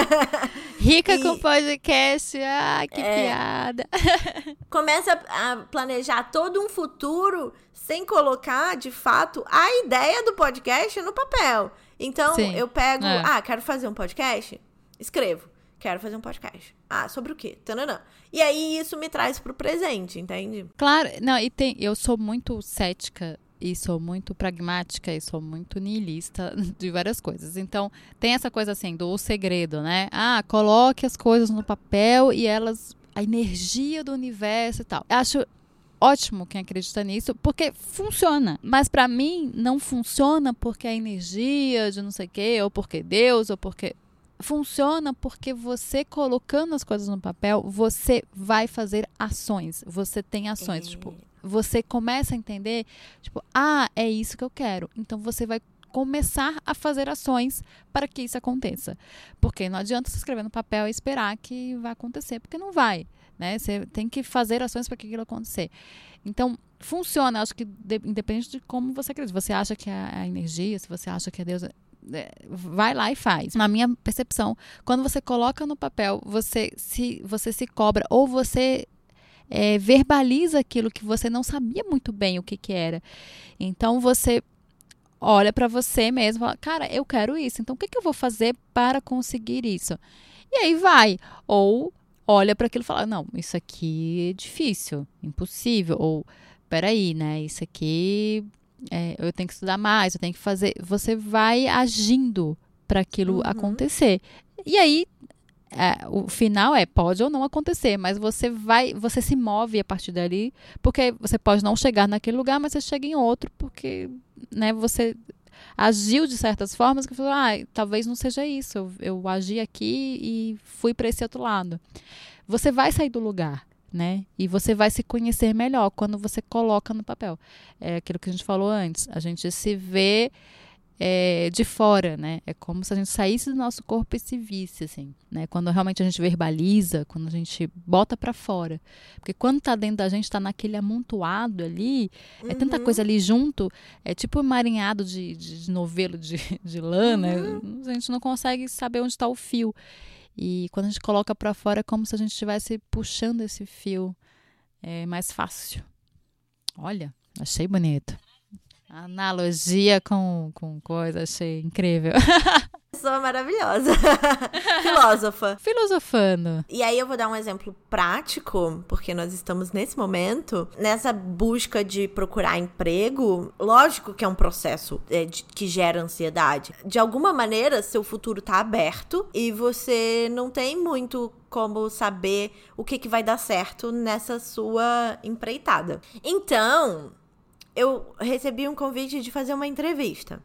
[LAUGHS] rica e, com podcast. Ah, que é, piada. [LAUGHS] começa a planejar todo um futuro sem colocar, de fato, a ideia do podcast no papel. Então, Sim, eu pego, é. ah, quero fazer um podcast? Escrevo. Quero fazer um podcast. Ah, sobre o quê? Tananã. E aí isso me traz pro presente, entende? Claro, não, e tem, eu sou muito cética e sou muito pragmática e sou muito niilista [LAUGHS] de várias coisas. Então, tem essa coisa assim do segredo, né? Ah, coloque as coisas no papel e elas a energia do universo e tal. Acho ótimo quem acredita nisso, porque funciona. Mas para mim não funciona porque a energia de não sei o quê, ou porque Deus, ou porque funciona porque você colocando as coisas no papel, você vai fazer ações. Você tem ações. Tipo, você começa a entender, tipo, ah, é isso que eu quero. Então você vai começar a fazer ações para que isso aconteça. Porque não adianta você escrever no papel e esperar que vai acontecer, porque não vai. Né? Você tem que fazer ações para que aquilo acontecer. Então, funciona, acho que de, independente de como você acredita. Se você acha que é a energia, se você acha que é Deus, vai lá e faz. Na minha percepção, quando você coloca no papel, você se, você se cobra ou você é, verbaliza aquilo que você não sabia muito bem o que, que era. Então você olha para você mesmo, fala, cara, eu quero isso. Então o que, que eu vou fazer para conseguir isso? E aí vai. Ou olha para aquilo e fala, não, isso aqui é difícil, impossível. Ou peraí, né? Isso aqui é, eu tenho que estudar mais, eu tenho que fazer. Você vai agindo para aquilo uhum. acontecer. E aí é, o final é pode ou não acontecer, mas você vai, você se move a partir dali, porque você pode não chegar naquele lugar, mas você chega em outro, porque né, você agiu de certas formas que falou, ah, talvez não seja isso, eu, eu agi aqui e fui para esse outro lado. Você vai sair do lugar, né? E você vai se conhecer melhor quando você coloca no papel. É aquilo que a gente falou antes, a gente se vê é, de fora, né? É como se a gente saísse do nosso corpo e se visse, assim, né? Quando realmente a gente verbaliza, quando a gente bota para fora. Porque quando tá dentro da gente, tá naquele amontoado ali, uhum. é tanta uhum. coisa ali junto, é tipo um marinhado de, de, de novelo de, [LAUGHS] de lã, né? uhum. A gente não consegue saber onde está o fio. E quando a gente coloca para fora, é como se a gente estivesse puxando esse fio. É mais fácil. Olha, achei bonito. Analogia com, com coisa, achei incrível. [LAUGHS] Pessoa maravilhosa. [LAUGHS] Filósofa. Filosofando. E aí eu vou dar um exemplo prático, porque nós estamos nesse momento, nessa busca de procurar emprego. Lógico que é um processo é, de, que gera ansiedade. De alguma maneira, seu futuro tá aberto e você não tem muito como saber o que, que vai dar certo nessa sua empreitada. Então, eu recebi um convite de fazer uma entrevista.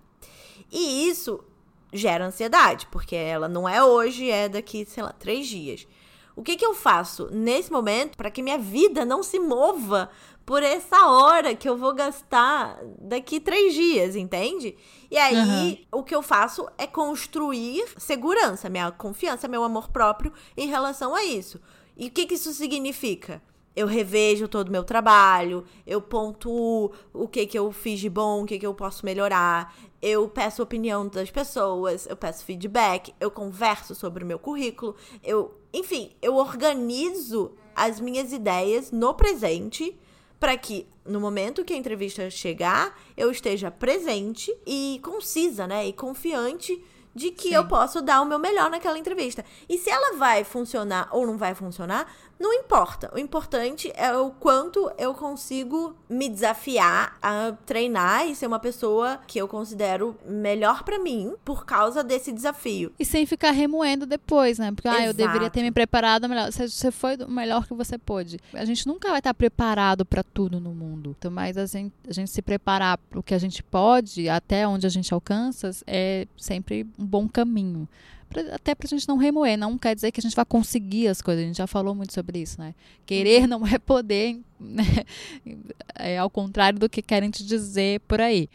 E isso gera ansiedade, porque ela não é hoje, é daqui, sei lá, três dias. O que, que eu faço nesse momento para que minha vida não se mova por essa hora que eu vou gastar daqui três dias, entende? E aí, uhum. o que eu faço é construir segurança, minha confiança, meu amor próprio em relação a isso. E o que, que isso significa? Eu revejo todo o meu trabalho, eu pontuo o que que eu fiz de bom, o que que eu posso melhorar, eu peço opinião das pessoas, eu peço feedback, eu converso sobre o meu currículo, eu, enfim, eu organizo as minhas ideias no presente para que no momento que a entrevista chegar, eu esteja presente e concisa, né, e confiante de que Sim. eu posso dar o meu melhor naquela entrevista. E se ela vai funcionar ou não vai funcionar, não importa. O importante é o quanto eu consigo me desafiar a treinar e ser uma pessoa que eu considero melhor para mim por causa desse desafio. E sem ficar remoendo depois, né? Porque, ah, eu deveria ter me preparado melhor. Você foi o melhor que você pôde. A gente nunca vai estar preparado para tudo no mundo. Então, mas a gente, a gente se preparar para o que a gente pode, até onde a gente alcança, é sempre um bom caminho pra, até pra gente não remoer. Não quer dizer que a gente vai conseguir as coisas. A gente já falou muito sobre isso, né? Querer uhum. [LAUGHS] não é poder, né? [LAUGHS] É ao contrário do que querem te dizer por aí.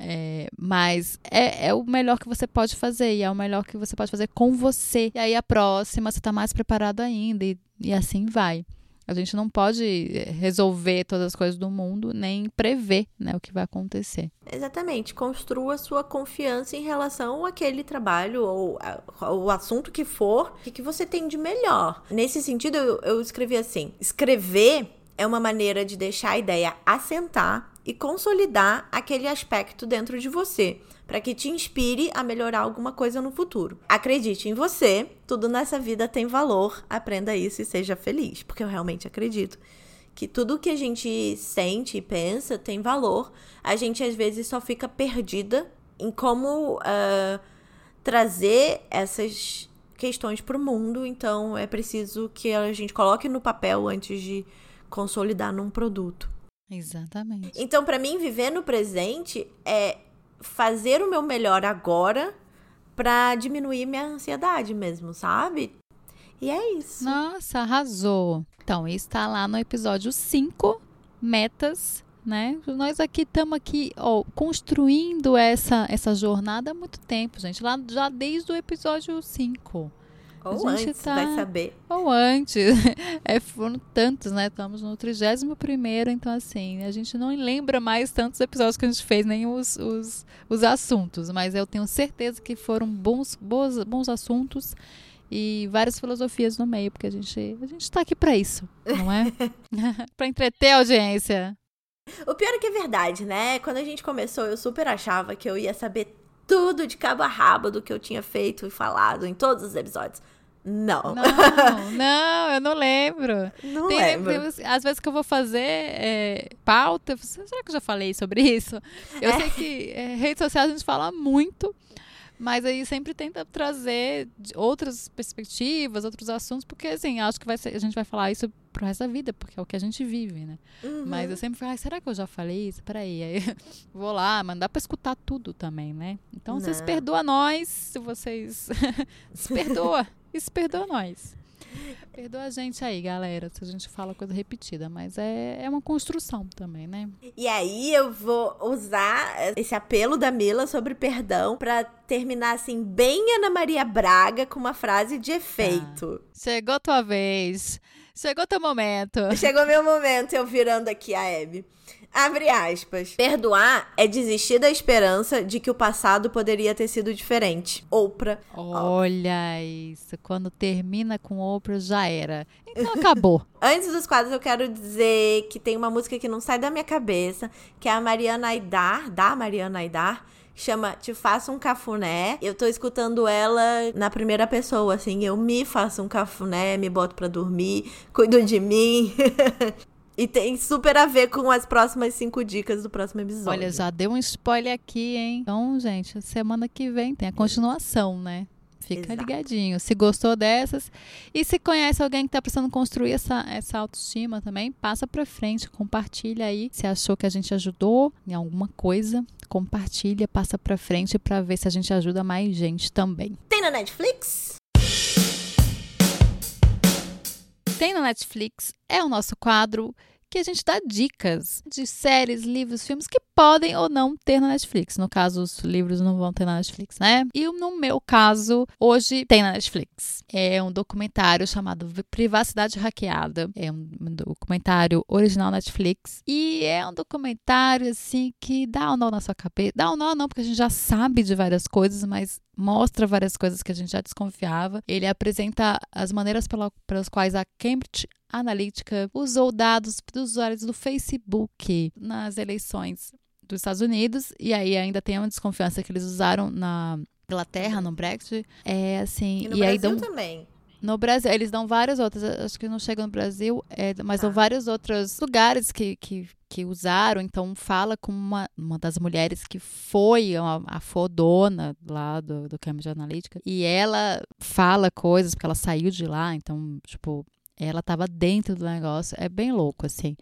É, mas é, é, o melhor que você pode fazer e é o melhor que você pode fazer com você. E aí a próxima você está mais preparado ainda e, e assim vai. A gente não pode eh, resolver todas as coisas do mundo, nem prever né, o que vai acontecer. Exatamente. Construa sua confiança em relação àquele trabalho ou o assunto que for, o que você tem de melhor. Nesse sentido, eu, eu escrevi assim: escrever é uma maneira de deixar a ideia assentar e consolidar aquele aspecto dentro de você para que te inspire a melhorar alguma coisa no futuro. Acredite em você, tudo nessa vida tem valor, aprenda isso e seja feliz, porque eu realmente acredito que tudo que a gente sente e pensa tem valor. A gente às vezes só fica perdida em como uh, trazer essas questões para o mundo. Então é preciso que a gente coloque no papel antes de consolidar num produto. Exatamente. Então, para mim, viver no presente é fazer o meu melhor agora para diminuir minha ansiedade mesmo, sabe? E é isso. Nossa, arrasou. Então, está lá no episódio 5, metas, né? Nós aqui estamos aqui, ó, construindo essa essa jornada há muito tempo, gente. Lá já desde o episódio 5. Ou antes, tá... vai saber. Ou antes. [LAUGHS] É, foram tantos, né? Estamos no 31 primeiro, então assim, a gente não lembra mais tantos episódios que a gente fez, nem os, os, os assuntos, mas eu tenho certeza que foram bons, bons, bons assuntos e várias filosofias no meio, porque a gente a gente tá aqui para isso, não é? [LAUGHS] [LAUGHS] para entreter a audiência. O pior é que é verdade, né? Quando a gente começou, eu super achava que eu ia saber tudo de cabo a rabo do que eu tinha feito e falado em todos os episódios. Não. Não, [LAUGHS] não, eu não lembro. Não Tem, lembro. tem- às vezes que eu vou fazer é, pauta, será que eu já falei sobre isso? Eu É. sei que é, redes sociais a gente fala muito, mas aí sempre tenta trazer outras perspectivas, outros assuntos, porque assim, acho que ser, a gente vai falar isso pro resto da vida, porque é o que a gente vive, né? Uhum. Mas eu sempre falo, "Ai, será que eu já falei isso? Peraí, aí [LAUGHS] vou lá, mandar pra escutar tudo também, né? Então vocês Não. perdoam nós, se vocês [LAUGHS] se perdoa, isso perdoa nós. Perdoa a gente aí, galera, se a gente fala coisa repetida, mas é, é uma construção também, né? E aí eu vou usar esse apelo da Mila sobre perdão pra terminar assim bem Ana Maria Braga com uma frase de efeito. Chegou tua vez, chegou teu momento. Chegou meu momento, eu virando aqui a Abby. Abre aspas. Perdoar é desistir da esperança de que o passado poderia ter sido diferente. Oprah. Olha isso, quando termina com Oprah já era. Então acabou. [LAUGHS] Antes dos quadros, eu quero dizer que tem uma música que não sai da minha cabeça, que é a Mariana Aidar, da Mariana Aidar, chama Te Faço um Cafuné. Eu tô escutando ela na primeira pessoa, assim, eu me faço um cafuné, me boto pra dormir, cuido de mim. [LAUGHS] e tem super a ver com as próximas cinco dicas do próximo episódio. Olha, já deu um spoiler aqui, hein? Então, gente, semana que vem tem a continuação, né? Fica Exato. ligadinho. Se gostou dessas e se conhece alguém que tá precisando construir essa, essa autoestima também, passa pra frente, compartilha aí. Se achou que a gente ajudou em alguma coisa, compartilha, passa pra frente pra ver se a gente ajuda mais gente também. Tem na Netflix? Tem na Netflix, é o nosso quadro que a gente dá dicas de séries, livros, filmes que podem ou não ter na Netflix. No caso, os livros não vão ter na Netflix, né? E no meu caso, hoje tem na Netflix. É um documentário chamado Privacidade Hackeada. É um documentário original Netflix. E é um documentário, assim, que dá um nó na sua cabeça. Dá um nó não, porque a gente já sabe de várias coisas, mas mostra várias coisas que a gente já desconfiava. Ele apresenta as maneiras pela- pelas quais a Cambridge Analytica usou dados dos usuários do Facebook nas eleições dos Estados Unidos e aí ainda tem uma desconfiança que eles usaram na Inglaterra no Brexit. É assim, E no e aí Brasil dão também. no Brasil, eles dão várias outras, acho que não chegam no Brasil, é, mas Tá. dão vários outros lugares que, que, que usaram. Então, fala com uma, uma das mulheres que foi a, a fodona lá do, do Cambridge Analytica. E ela fala coisas, porque ela saiu de lá, então, tipo, ela estava dentro do negócio. É bem louco, assim.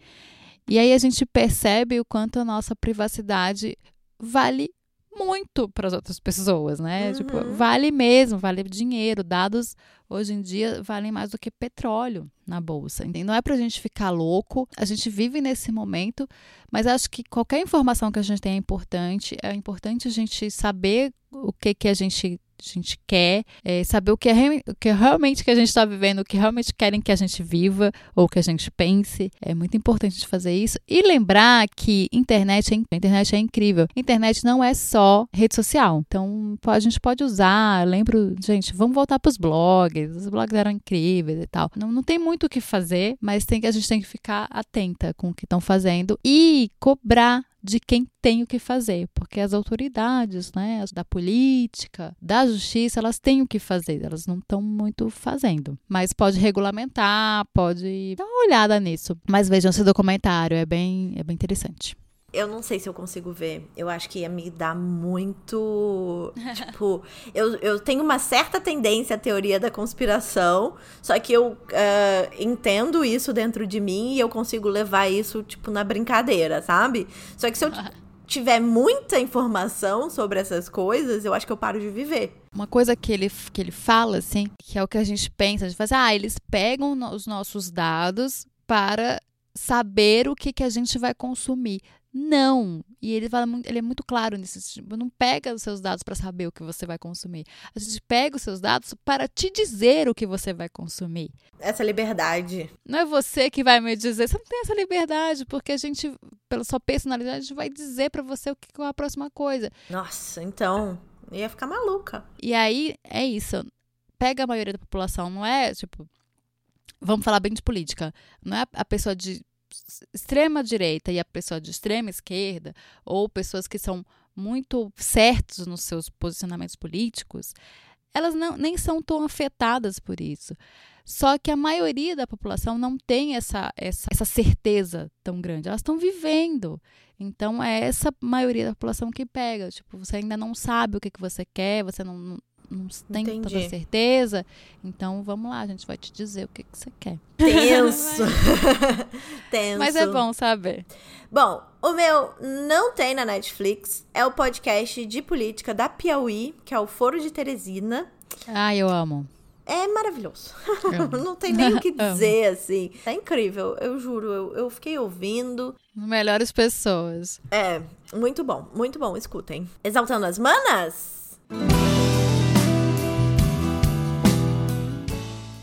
E aí a gente percebe o quanto a nossa privacidade vale muito para as outras pessoas, né? Uhum. Tipo, vale mesmo, vale dinheiro. Dados hoje em dia valem mais do que petróleo na bolsa. E não é pra gente ficar louco. A gente vive nesse momento, mas acho que qualquer informação que a gente tem é importante. É importante a gente saber o que que a gente a gente quer, é, saber o que, é, o que é realmente que a gente está vivendo, o que realmente querem que a gente viva ou que a gente pense. É muito importante a gente fazer isso. E lembrar que internet é, internet é incrível. Internet não é só rede social. Então, a gente pode usar. Eu lembro, gente, vamos voltar para os blogs. Os blogs eram incríveis e tal. Não, não tem muito o que fazer, mas tem que, a gente tem que ficar atenta com o que estão fazendo e cobrar de quem tem o que fazer, porque as autoridades, né, da política, da justiça, elas têm o que fazer, elas não estão muito fazendo. Mas pode regulamentar, pode dar uma olhada nisso. Mas vejam esse documentário, é bem, é bem interessante. Eu não sei se eu consigo ver. Eu acho que ia me dar muito. [LAUGHS] tipo, eu, eu tenho uma certa tendência à teoria da conspiração, só que eu ah, entendo isso dentro de mim e eu consigo levar isso, tipo, na brincadeira, sabe? Só que se eu [LAUGHS] tiver muita informação sobre essas coisas, eu acho que eu paro de viver. Uma coisa que ele, que ele fala, assim, que é o que a gente pensa, a gente fala assim, ah, eles pegam os nossos dados para saber o que, que a gente vai consumir. Não. E ele fala muito, ele é muito claro nisso. Tipo, não pega os seus dados para saber o que você vai consumir. A gente pega os seus dados para te dizer o que você vai consumir. Essa liberdade. Não é você que vai me dizer, você não tem essa liberdade, porque a gente, pela sua personalidade, vai dizer para você o que que é a próxima coisa. Nossa, então. eu Ia ficar maluca. E aí é isso. pega a maioria da população, não é tipo. Vamos falar bem de política. Não é a pessoa de extrema direita e a pessoa de extrema esquerda, ou pessoas que são muito certos nos seus posicionamentos políticos, elas não, nem são tão afetadas por isso. Só que a maioria da população não tem essa, essa, essa certeza tão grande. Elas estão vivendo. Então, é essa maioria da população que pega. Tipo, você ainda não sabe o que, que você quer, você não, não, tem Entendi. tanta certeza. Então, vamos lá, a gente vai te dizer o que, que você quer. Tenso. [LAUGHS] Tenso. Mas é bom saber. Bom, o meu não tem na Netflix. É o podcast de política da Piauí, que é o Foro de Teresina. Ai, eu amo. É maravilhoso. [LAUGHS] Não tem nem o que [LAUGHS] dizer, assim. É incrível, eu juro. Eu, eu fiquei ouvindo. Melhores pessoas. É, muito bom, muito bom. Escutem. Exaltando as manas?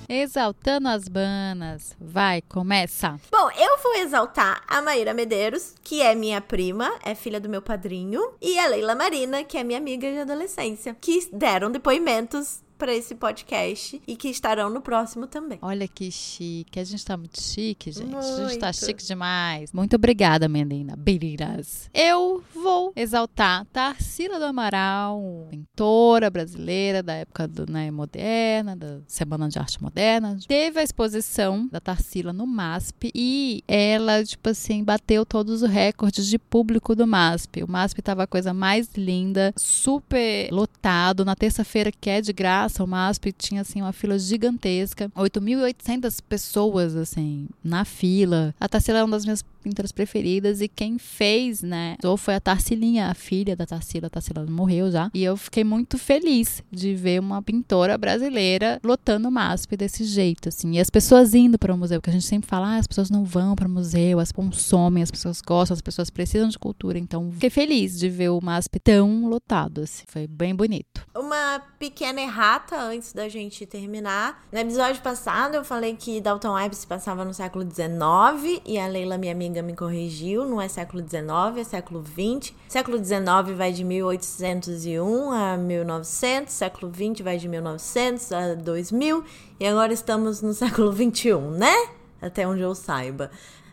Exaltando as banas. Vai, começa. Bom, eu vou exaltar a Maíra Medeiros, que é minha prima, é filha do meu padrinho, e a Leila Marina, que é minha amiga de adolescência, que deram depoimentos para esse podcast e que estarão no próximo também. Olha que chique. A gente tá muito chique, gente. A gente tá Muito. chique demais. Muito obrigada, menina. Beiras. Eu vou exaltar Tarsila do Amaral, pintora brasileira da época do, né, moderna, da Semana de Arte Moderna. Teve a exposição da Tarsila no MASP e ela, tipo assim, bateu todos os recordes de público do MASP. O MASP tava a coisa mais linda, super lotado. Na terça-feira, que é de graça, o MASP tinha, assim, uma fila gigantesca. 8.800 pessoas, assim, na fila. A Tarsila é uma das minhas pintoras preferidas e quem fez, né, ou foi a Tarsilinha, a filha da Tarsila. A Tarsila morreu já. E eu fiquei muito feliz de ver uma pintora brasileira lotando o MASP desse jeito, assim. E as pessoas indo para o museu, porque a gente sempre fala, ah, as pessoas não vão para o museu, as consomem, as pessoas gostam, as pessoas precisam de cultura. Então, fiquei feliz de ver o MASP tão lotado, assim. Foi bem bonito. Uma pequena errata antes da gente terminar. No episódio passado eu falei que Dalton Webb se passava no século XIX e a Leila, minha amiga, me corrigiu. Não é século XIX, é século XX. Século XIX vai de 1801 a 1900, século XX vai de 1900 a 2000 e agora estamos no século XXI, né? Até onde eu saiba.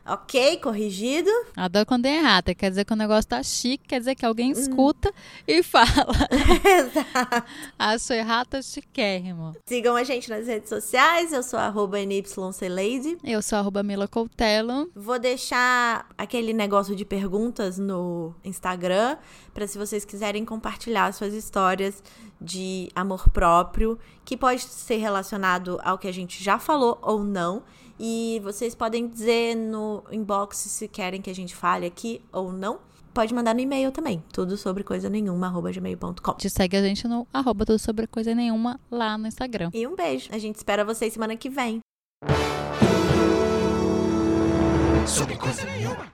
Ok, corrigido. Adoro quando é errata. Quer dizer que o negócio tá chique, quer dizer que alguém escuta e [LAUGHS] fala. [LAUGHS] Exato. Acho errata chiquérrimo. Sigam a gente nas redes sociais. Eu sou arroba NYCLady. Eu sou arroba Mila Coutelo. Vou deixar aquele negócio de perguntas no Instagram para se vocês quiserem compartilhar suas histórias de amor próprio, que pode ser relacionado ao que a gente já falou ou não. E vocês podem dizer no inbox se querem que a gente fale aqui ou não. Pode mandar no e-mail também, tudo sobre coisa nenhuma, arroba gmail.com. Te segue a gente no arroba tudo sobre coisa nenhuma lá no Instagram. E um beijo. A gente espera vocês semana que vem. Sobre coisa nenhuma.